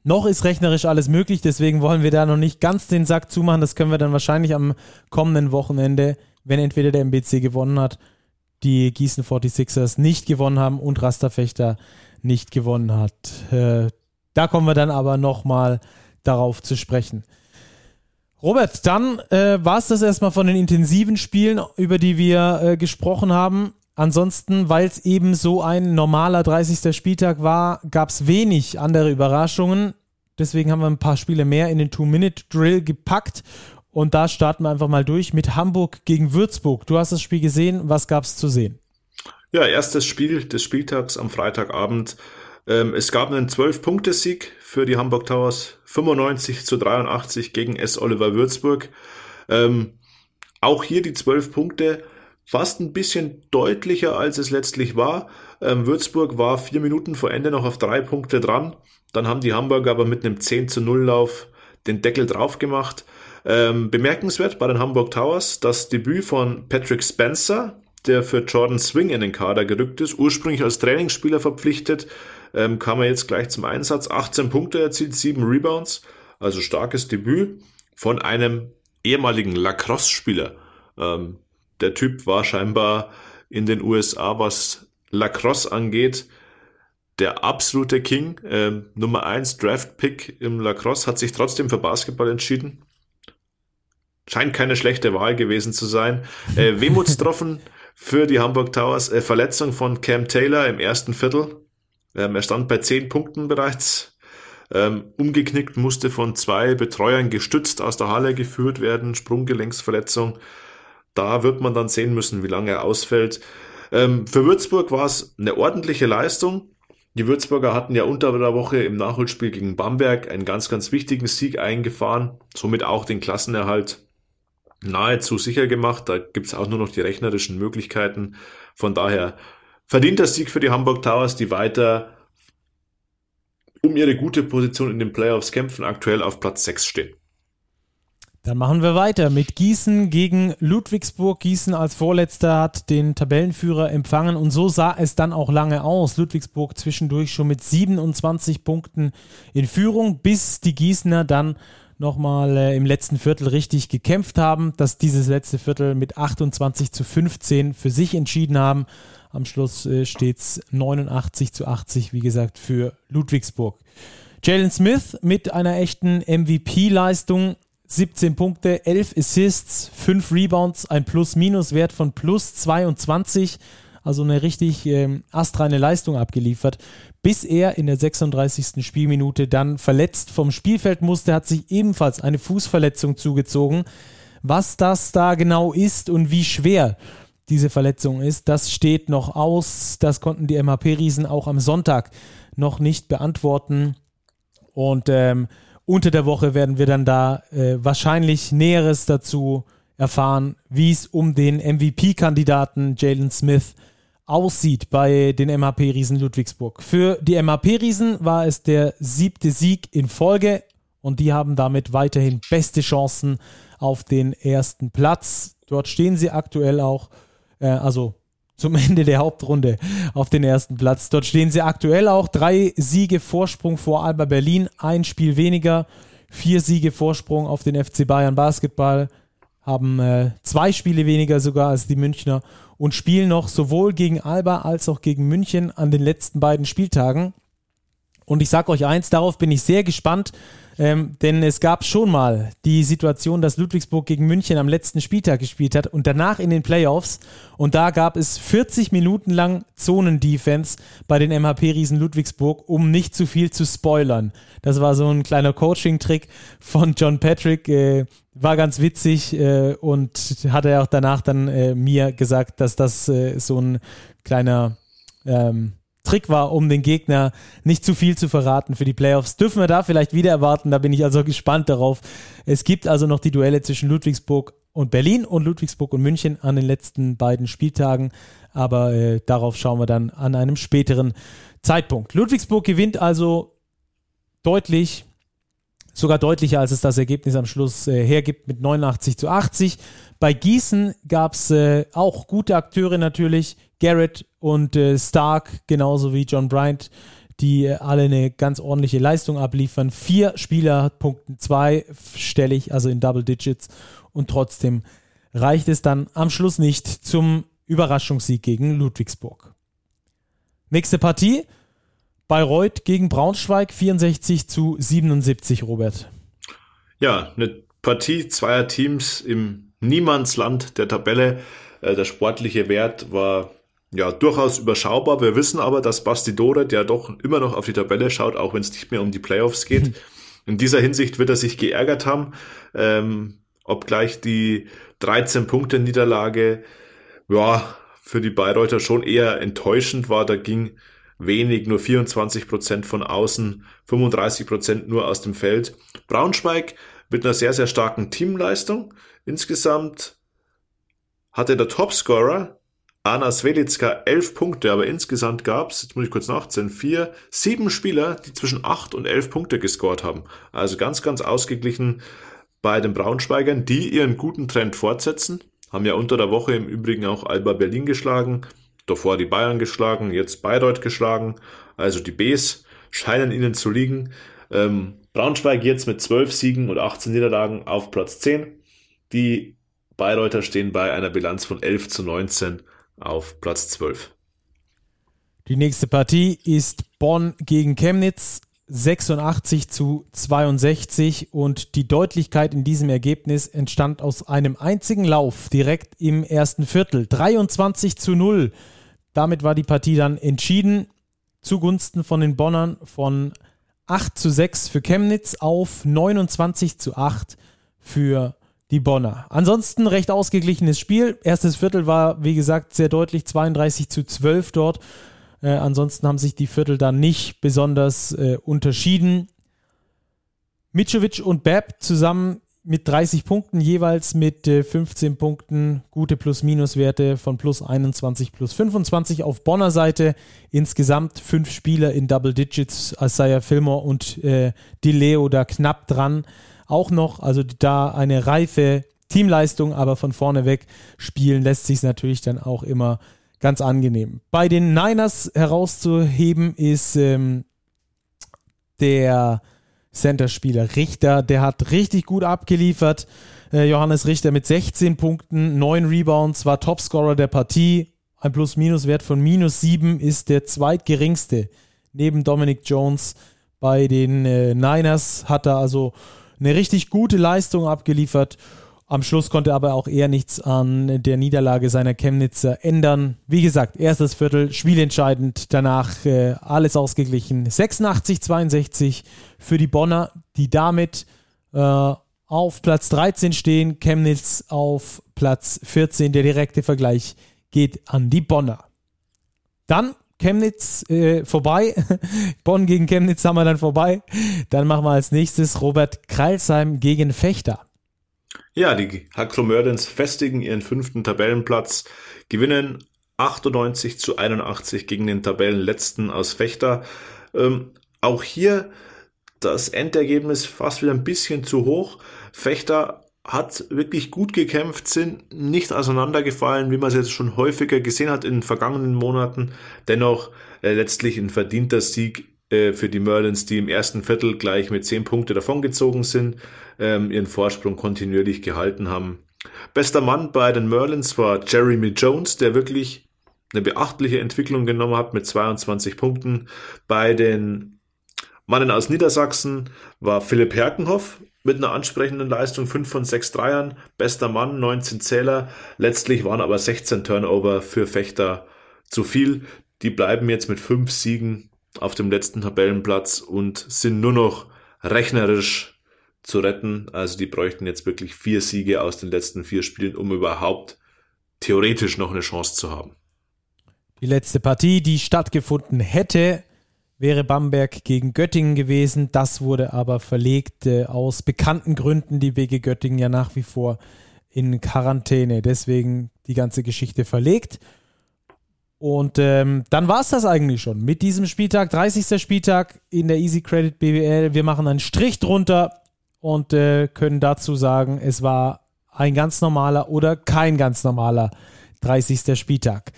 Noch ist rechnerisch alles möglich, deswegen wollen wir da noch nicht ganz den Sack zumachen. Das können wir dann wahrscheinlich am kommenden Wochenende, wenn entweder der MBC gewonnen hat, die Gießen 46ers nicht gewonnen haben und Rasterfechter nicht gewonnen hat. Äh, da kommen wir dann aber nochmal darauf zu sprechen. Robert, dann äh, war es das erstmal von den intensiven Spielen, über die wir äh, gesprochen haben. Ansonsten, weil es eben so ein normaler 30. Spieltag war, gab es wenig andere Überraschungen. Deswegen haben wir ein paar Spiele mehr in den Two-Minute-Drill gepackt. Und da starten wir einfach mal durch mit Hamburg gegen Würzburg. Du hast das Spiel gesehen. Was gab es zu sehen? Ja, erstes Spiel des Spieltags am Freitagabend. Ähm, es gab einen 12-Punkte-Sieg für die Hamburg Towers, 95 zu 83 gegen S. Oliver Würzburg. Ähm, auch hier die 12 Punkte fast ein bisschen deutlicher, als es letztlich war. Ähm, Würzburg war vier Minuten vor Ende noch auf drei Punkte dran. Dann haben die Hamburger aber mit einem 10 zu 0 Lauf den Deckel drauf gemacht. Ähm, bemerkenswert bei den Hamburg Towers das Debüt von Patrick Spencer, der für Jordan Swing in den Kader gerückt ist, ursprünglich als Trainingsspieler verpflichtet, ähm, kam er jetzt gleich zum Einsatz. 18 Punkte erzielt, 7 Rebounds, also starkes Debüt von einem ehemaligen Lacrosse-Spieler. Ähm, der Typ war scheinbar in den USA, was Lacrosse angeht, der absolute King. Ähm, Nummer 1 Draft-Pick im Lacrosse hat sich trotzdem für Basketball entschieden. Scheint keine schlechte Wahl gewesen zu sein. Äh, Wehmutstropfen für die Hamburg Towers. Äh, Verletzung von Cam Taylor im ersten Viertel. Ähm, er stand bei 10 Punkten bereits. Ähm, umgeknickt musste von zwei Betreuern gestützt aus der Halle geführt werden. Sprunggelenksverletzung. Da wird man dann sehen müssen, wie lange er ausfällt. Ähm, für Würzburg war es eine ordentliche Leistung. Die Würzburger hatten ja unter der Woche im Nachholspiel gegen Bamberg einen ganz, ganz wichtigen Sieg eingefahren, somit auch den Klassenerhalt nahezu sicher gemacht. Da gibt's auch nur noch die rechnerischen Möglichkeiten. Von daher verdient der Sieg für die Hamburg Towers, die weiter um ihre gute Position in den Playoffs kämpfen, aktuell auf Platz 6 stehen. Dann machen wir weiter mit Gießen gegen Ludwigsburg. Gießen als Vorletzter hat den Tabellenführer empfangen und so sah es dann auch lange aus. Ludwigsburg zwischendurch schon mit 27 Punkten in Führung, bis die Gießener dann nochmal äh, im letzten Viertel richtig gekämpft haben, dass dieses letzte Viertel mit 28 zu 15 für sich entschieden haben. Am Schluss äh, steht es 89 zu 80, wie gesagt, für Ludwigsburg. Jalen Smith mit einer echten MVP-Leistung 17 Punkte, 11 Assists, 5 Rebounds, ein Plus-Minus-Wert von plus 22, also eine richtig ähm, astreine Leistung abgeliefert, bis er in der 36. Spielminute dann verletzt vom Spielfeld musste, hat sich ebenfalls eine Fußverletzung zugezogen. Was das da genau ist und wie schwer diese Verletzung ist, das steht noch aus. Das konnten die MHP-Riesen auch am Sonntag noch nicht beantworten. Und ähm, unter der Woche werden wir dann da äh, wahrscheinlich Näheres dazu erfahren, wie es um den MVP-Kandidaten Jalen Smith aussieht bei den MHP-Riesen Ludwigsburg. Für die MHP-Riesen war es der siebte Sieg in Folge und die haben damit weiterhin beste Chancen auf den ersten Platz. Dort stehen sie aktuell auch, äh, also zum Ende der Hauptrunde auf den ersten Platz. Dort stehen sie aktuell auch. Drei Siege Vorsprung vor Alba Berlin, ein Spiel weniger. Vier Siege Vorsprung auf den FC Bayern Basketball, haben äh, zwei Spiele weniger sogar als die Münchner und spielen noch sowohl gegen Alba als auch gegen München an den letzten beiden Spieltagen. Und ich sage euch eins, darauf bin ich sehr gespannt, ähm, denn es gab schon mal die Situation, dass Ludwigsburg gegen München am letzten Spieltag gespielt hat und danach in den Playoffs. Und da gab es 40 Minuten lang Zonendefense bei den MHP-Riesen Ludwigsburg, um nicht zu viel zu spoilern. Das war so ein kleiner Coaching-Trick von John Patrick. Äh, war ganz witzig äh, und hat er auch danach dann äh, mir gesagt, dass das äh, so ein kleiner ähm, Trick war, um den Gegner nicht zu viel zu verraten für die Playoffs. Dürfen wir da vielleicht wieder erwarten? Da bin ich also gespannt darauf. Es gibt also noch die Duelle zwischen Ludwigsburg und Berlin und Ludwigsburg und München an den letzten beiden Spieltagen. Aber äh, darauf schauen wir dann an einem späteren Zeitpunkt. Ludwigsburg gewinnt also deutlich, sogar deutlicher, als es das Ergebnis am Schluss äh, hergibt, mit 89 zu 80. Bei Gießen gab es äh, auch gute Akteure natürlich. Garrett und äh, Stark, genauso wie John Bryant, die äh, alle eine ganz ordentliche Leistung abliefern. Vier Spieler punkten zweistellig, also in Double Digits. Und trotzdem reicht es dann am Schluss nicht zum Überraschungssieg gegen Ludwigsburg. Nächste Partie. Bayreuth gegen Braunschweig 64 zu 77, Robert. Ja, eine Partie zweier Teams im Niemandsland der Tabelle. Äh, der sportliche Wert war ja, durchaus überschaubar. Wir wissen aber, dass Bastidore, der doch immer noch auf die Tabelle schaut, auch wenn es nicht mehr um die Playoffs geht, mhm. in dieser Hinsicht wird er sich geärgert haben, ähm, obgleich die 13 Punkte Niederlage, ja, für die Bayreuther schon eher enttäuschend war. Da ging wenig, nur 24 Prozent von außen, 35 Prozent nur aus dem Feld. Braunschweig mit einer sehr, sehr starken Teamleistung. Insgesamt hatte der Topscorer Anna Svelitska elf Punkte, aber insgesamt gab es, jetzt muss ich kurz nachzählen, vier, sieben Spieler, die zwischen acht und elf Punkte gescored haben. Also ganz, ganz ausgeglichen bei den Braunschweigern, die ihren guten Trend fortsetzen. Haben ja unter der Woche im Übrigen auch Alba Berlin geschlagen, davor die Bayern geschlagen, jetzt Bayreuth geschlagen. Also die Bs scheinen ihnen zu liegen. Ähm, Braunschweig jetzt mit zwölf Siegen und 18 Niederlagen auf Platz 10. Die Bayreuther stehen bei einer Bilanz von 11 zu 19 auf Platz 12. Die nächste Partie ist Bonn gegen Chemnitz. 86 zu 62 und die Deutlichkeit in diesem Ergebnis entstand aus einem einzigen Lauf direkt im ersten Viertel. 23 zu 0. Damit war die Partie dann entschieden zugunsten von den Bonnern von 8 zu 6 für Chemnitz auf 29 zu 8 für die Bonner. Ansonsten recht ausgeglichenes Spiel. Erstes Viertel war, wie gesagt, sehr deutlich 32 zu 12 dort. Äh, ansonsten haben sich die Viertel dann nicht besonders äh, unterschieden. Mitrovic und Bab zusammen mit 30 Punkten, jeweils mit äh, 15 Punkten, gute Plus-Minus-Werte von plus 21, plus 25 auf Bonner Seite. Insgesamt fünf Spieler in Double Digits, Isaiah Fillmore und äh, Leo da knapp dran auch noch. Also da eine reife Teamleistung, aber von vorne weg spielen lässt sich natürlich dann auch immer ganz angenehm. Bei den Niners herauszuheben ist ähm, der Center-Spieler Richter, der hat richtig gut abgeliefert. Äh, Johannes Richter mit 16 Punkten, 9 Rebounds, war Topscorer der Partie. Ein Plus-Minus-Wert von minus 7 ist der zweitgeringste neben Dominic Jones bei den äh, Niners. Hat er also eine richtig gute Leistung abgeliefert. Am Schluss konnte aber auch er nichts an der Niederlage seiner Chemnitzer ändern. Wie gesagt, erstes Viertel, spielentscheidend, danach äh, alles ausgeglichen. 86-62 für die Bonner, die damit äh, auf Platz 13 stehen. Chemnitz auf Platz 14. Der direkte Vergleich geht an die Bonner. Dann Chemnitz äh, vorbei. Bonn gegen Chemnitz haben wir dann vorbei. Dann machen wir als nächstes Robert Kreilsheim gegen Fechter. Ja, die Hakro Mördens festigen ihren fünften Tabellenplatz, gewinnen 98 zu 81 gegen den Tabellenletzten aus Fechter. Ähm, auch hier das Endergebnis fast wieder ein bisschen zu hoch. Fechter hat wirklich gut gekämpft, sind nicht auseinandergefallen, wie man es jetzt schon häufiger gesehen hat in den vergangenen Monaten. Dennoch äh, letztlich ein verdienter Sieg äh, für die Merlins, die im ersten Viertel gleich mit zehn Punkte davongezogen sind, ähm, ihren Vorsprung kontinuierlich gehalten haben. Bester Mann bei den Merlins war Jeremy Jones, der wirklich eine beachtliche Entwicklung genommen hat mit 22 Punkten. Bei den Mannen aus Niedersachsen war Philipp Herkenhoff mit einer ansprechenden Leistung, 5 von 6 Dreiern, bester Mann, 19 Zähler. Letztlich waren aber 16 Turnover für Fechter zu viel. Die bleiben jetzt mit 5 Siegen auf dem letzten Tabellenplatz und sind nur noch rechnerisch zu retten. Also die bräuchten jetzt wirklich vier Siege aus den letzten vier Spielen, um überhaupt theoretisch noch eine Chance zu haben. Die letzte Partie, die stattgefunden hätte, wäre Bamberg gegen Göttingen gewesen. Das wurde aber verlegt äh, aus bekannten Gründen. Die BG Göttingen ja nach wie vor in Quarantäne. Deswegen die ganze Geschichte verlegt. Und ähm, dann war es das eigentlich schon mit diesem Spieltag, 30. Spieltag in der Easy Credit BWL. Wir machen einen Strich drunter und äh, können dazu sagen, es war ein ganz normaler oder kein ganz normaler 30. Spieltag.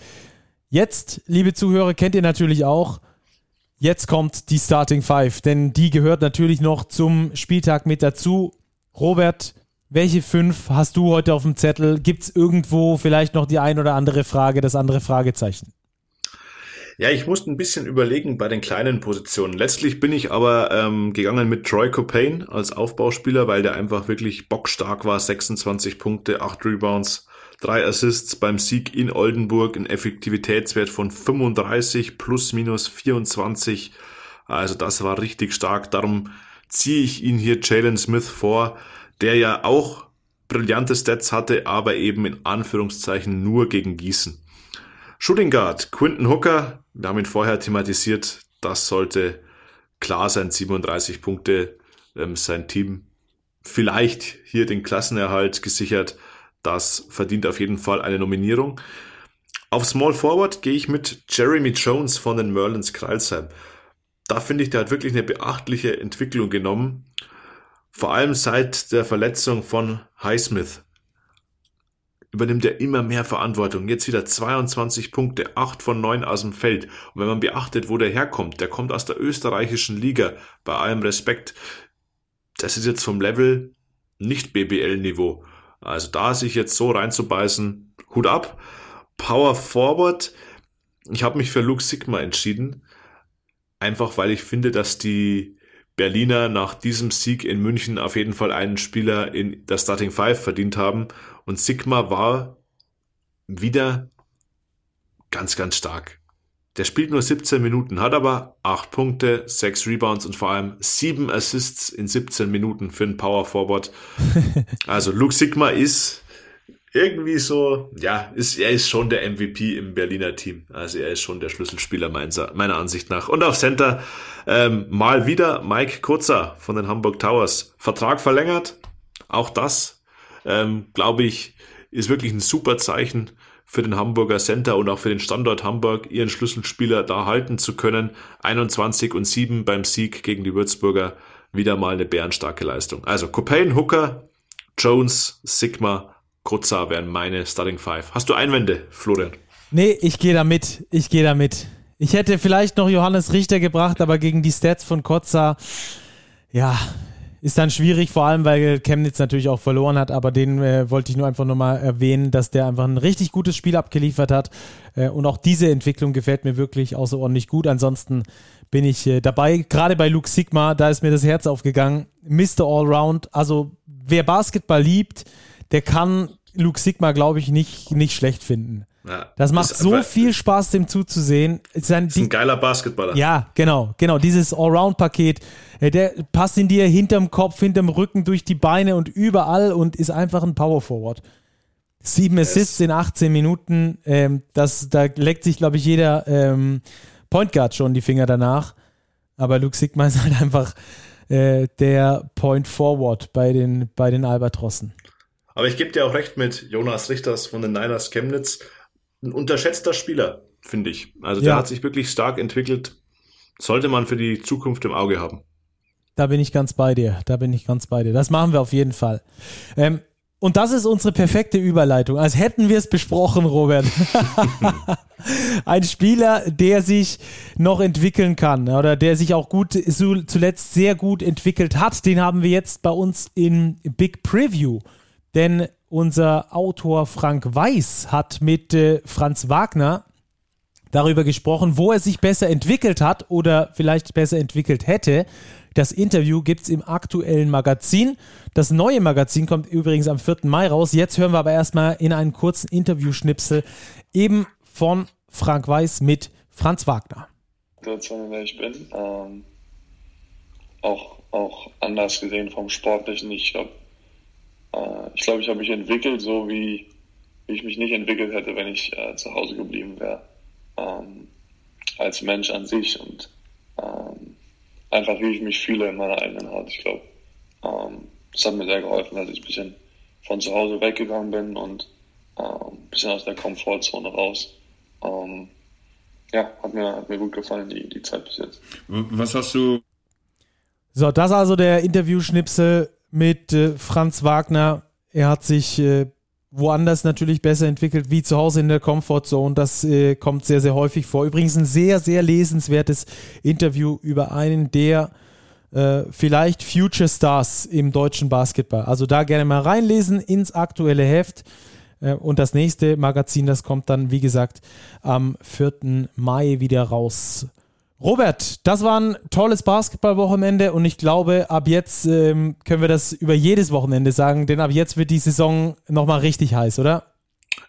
Jetzt, liebe Zuhörer, kennt ihr natürlich auch Jetzt kommt die Starting Five, denn die gehört natürlich noch zum Spieltag mit dazu. Robert, welche fünf hast du heute auf dem Zettel? Gibt es irgendwo vielleicht noch die ein oder andere Frage, das andere Fragezeichen? Ja, ich musste ein bisschen überlegen bei den kleinen Positionen. Letztlich bin ich aber ähm, gegangen mit Troy Copain als Aufbauspieler, weil der einfach wirklich bockstark war. 26 Punkte, 8 Rebounds, drei Assists beim Sieg in Oldenburg, ein Effektivitätswert von 35 plus minus 24. Also das war richtig stark. Darum ziehe ich ihn hier Jalen Smith vor, der ja auch brillante Stats hatte, aber eben in Anführungszeichen nur gegen Gießen. Shooting Guard, Quinton Hooker, wir haben ihn vorher thematisiert, das sollte klar sein, 37 Punkte, ähm, sein Team vielleicht hier den Klassenerhalt gesichert, das verdient auf jeden Fall eine Nominierung. Auf Small Forward gehe ich mit Jeremy Jones von den Merlins Kreilsheim. Da finde ich, der hat wirklich eine beachtliche Entwicklung genommen. Vor allem seit der Verletzung von Highsmith übernimmt er immer mehr Verantwortung. Jetzt wieder 22 Punkte, 8 von 9 aus dem Feld. Und wenn man beachtet, wo der herkommt, der kommt aus der österreichischen Liga, bei allem Respekt. Das ist jetzt vom Level nicht BBL-Niveau. Also da sich jetzt so reinzubeißen, Hut ab. Power Forward, ich habe mich für Luke Sigma entschieden. Einfach weil ich finde, dass die Berliner nach diesem Sieg in München auf jeden Fall einen Spieler in der Starting Five verdient haben. Und Sigma war wieder ganz, ganz stark. Der spielt nur 17 Minuten, hat aber 8 Punkte, 6 Rebounds und vor allem 7 Assists in 17 Minuten für einen Power Forward. Also Luke Sigma ist irgendwie so, ja, ist, er ist schon der MVP im Berliner Team. Also er ist schon der Schlüsselspieler meiner, meiner Ansicht nach. Und auf Center ähm, mal wieder Mike Kurzer von den Hamburg Towers. Vertrag verlängert. Auch das, ähm, glaube ich, ist wirklich ein super Zeichen für den Hamburger Center und auch für den Standort Hamburg, ihren Schlüsselspieler da halten zu können. 21 und 7 beim Sieg gegen die Würzburger. Wieder mal eine bärenstarke Leistung. Also Copain, Hooker, Jones, Sigma, Krutzer wären meine Starting Five. Hast du Einwände, Florian? Nee, ich gehe da mit. Ich gehe da mit. Ich hätte vielleicht noch Johannes Richter gebracht, aber gegen die Stats von Kotza, ja, ist dann schwierig, vor allem weil Chemnitz natürlich auch verloren hat, aber den äh, wollte ich nur einfach nochmal erwähnen, dass der einfach ein richtig gutes Spiel abgeliefert hat. Äh, und auch diese Entwicklung gefällt mir wirklich außerordentlich gut. Ansonsten bin ich äh, dabei, gerade bei Luke Sigma, da ist mir das Herz aufgegangen. Mr. Allround, also wer Basketball liebt, der kann Luke Sigma, glaube ich, nicht, nicht schlecht finden. Ja, das macht so viel Spaß, dem zuzusehen. Ist ein, ist ein geiler Basketballer. Ja, genau, genau. Dieses Allround-Paket, äh, der passt in dir hinterm Kopf, hinterm Rücken, durch die Beine und überall und ist einfach ein Power Forward. Sieben Assists in 18 Minuten, ähm, das, da leckt sich, glaube ich, jeder ähm, Point Guard schon die Finger danach. Aber Luke Sigma ist halt einfach äh, der Point Forward bei den, bei den Albatrossen. Aber ich gebe dir auch recht mit Jonas Richters von den Niners Chemnitz. Ein unterschätzter Spieler, finde ich. Also der ja. hat sich wirklich stark entwickelt. Sollte man für die Zukunft im Auge haben. Da bin ich ganz bei dir. Da bin ich ganz bei dir. Das machen wir auf jeden Fall. Ähm, und das ist unsere perfekte Überleitung. Als hätten wir es besprochen, Robert. Ein Spieler, der sich noch entwickeln kann oder der sich auch gut zuletzt sehr gut entwickelt hat, den haben wir jetzt bei uns in Big Preview denn unser Autor Frank Weiß hat mit äh, Franz Wagner darüber gesprochen, wo er sich besser entwickelt hat oder vielleicht besser entwickelt hätte. Das Interview gibt es im aktuellen Magazin. Das neue Magazin kommt übrigens am 4. Mai raus. Jetzt hören wir aber erstmal in einen kurzen Interviewschnipsel eben von Frank Weiß mit Franz Wagner. Situation, in der ich bin. Ähm, auch, auch anders gesehen vom Sportlichen. Ich glaube, äh, ich glaube, ich habe mich entwickelt, so wie, wie ich mich nicht entwickelt hätte, wenn ich äh, zu Hause geblieben wäre. Ähm, als Mensch an sich und ähm, einfach wie ich mich fühle in meiner eigenen Haut. Ich glaube, ähm, das hat mir sehr geholfen, dass ich ein bisschen von zu Hause weggegangen bin und ähm, ein bisschen aus der Komfortzone raus. Ähm, ja, hat mir, hat mir gut gefallen, die, die Zeit bis jetzt. Was hast du? So, das also der Interviewschnipsel mit äh, Franz Wagner. Er hat sich äh, woanders natürlich besser entwickelt, wie zu Hause in der Comfortzone. Das äh, kommt sehr, sehr häufig vor. Übrigens ein sehr, sehr lesenswertes Interview über einen der äh, vielleicht Future Stars im deutschen Basketball. Also da gerne mal reinlesen ins aktuelle Heft. Äh, und das nächste Magazin, das kommt dann, wie gesagt, am 4. Mai wieder raus. Robert, das war ein tolles Basketballwochenende und ich glaube, ab jetzt ähm, können wir das über jedes Wochenende sagen, denn ab jetzt wird die Saison nochmal richtig heiß, oder?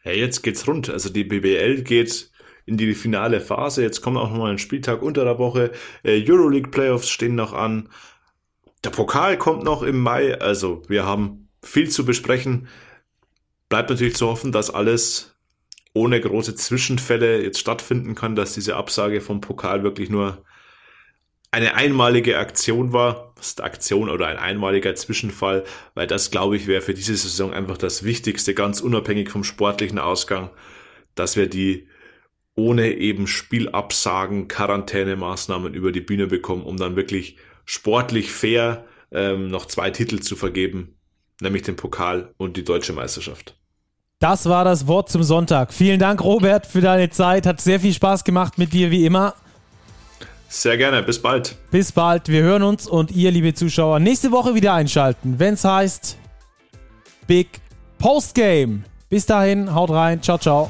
Ja, jetzt geht's rund. Also die BBL geht in die finale Phase. Jetzt kommt auch nochmal ein Spieltag unter der Woche. Äh, Euroleague Playoffs stehen noch an. Der Pokal kommt noch im Mai. Also wir haben viel zu besprechen. Bleibt natürlich zu hoffen, dass alles ohne große Zwischenfälle jetzt stattfinden kann, dass diese Absage vom Pokal wirklich nur eine einmalige Aktion war, das ist Aktion oder ein einmaliger Zwischenfall, weil das, glaube ich, wäre für diese Saison einfach das Wichtigste, ganz unabhängig vom sportlichen Ausgang, dass wir die ohne eben Spielabsagen, Quarantänemaßnahmen über die Bühne bekommen, um dann wirklich sportlich fair ähm, noch zwei Titel zu vergeben, nämlich den Pokal und die deutsche Meisterschaft. Das war das Wort zum Sonntag. Vielen Dank, Robert, für deine Zeit. Hat sehr viel Spaß gemacht mit dir, wie immer. Sehr gerne. Bis bald. Bis bald. Wir hören uns und ihr, liebe Zuschauer, nächste Woche wieder einschalten, wenn es heißt Big Postgame. Bis dahin, haut rein. Ciao, ciao.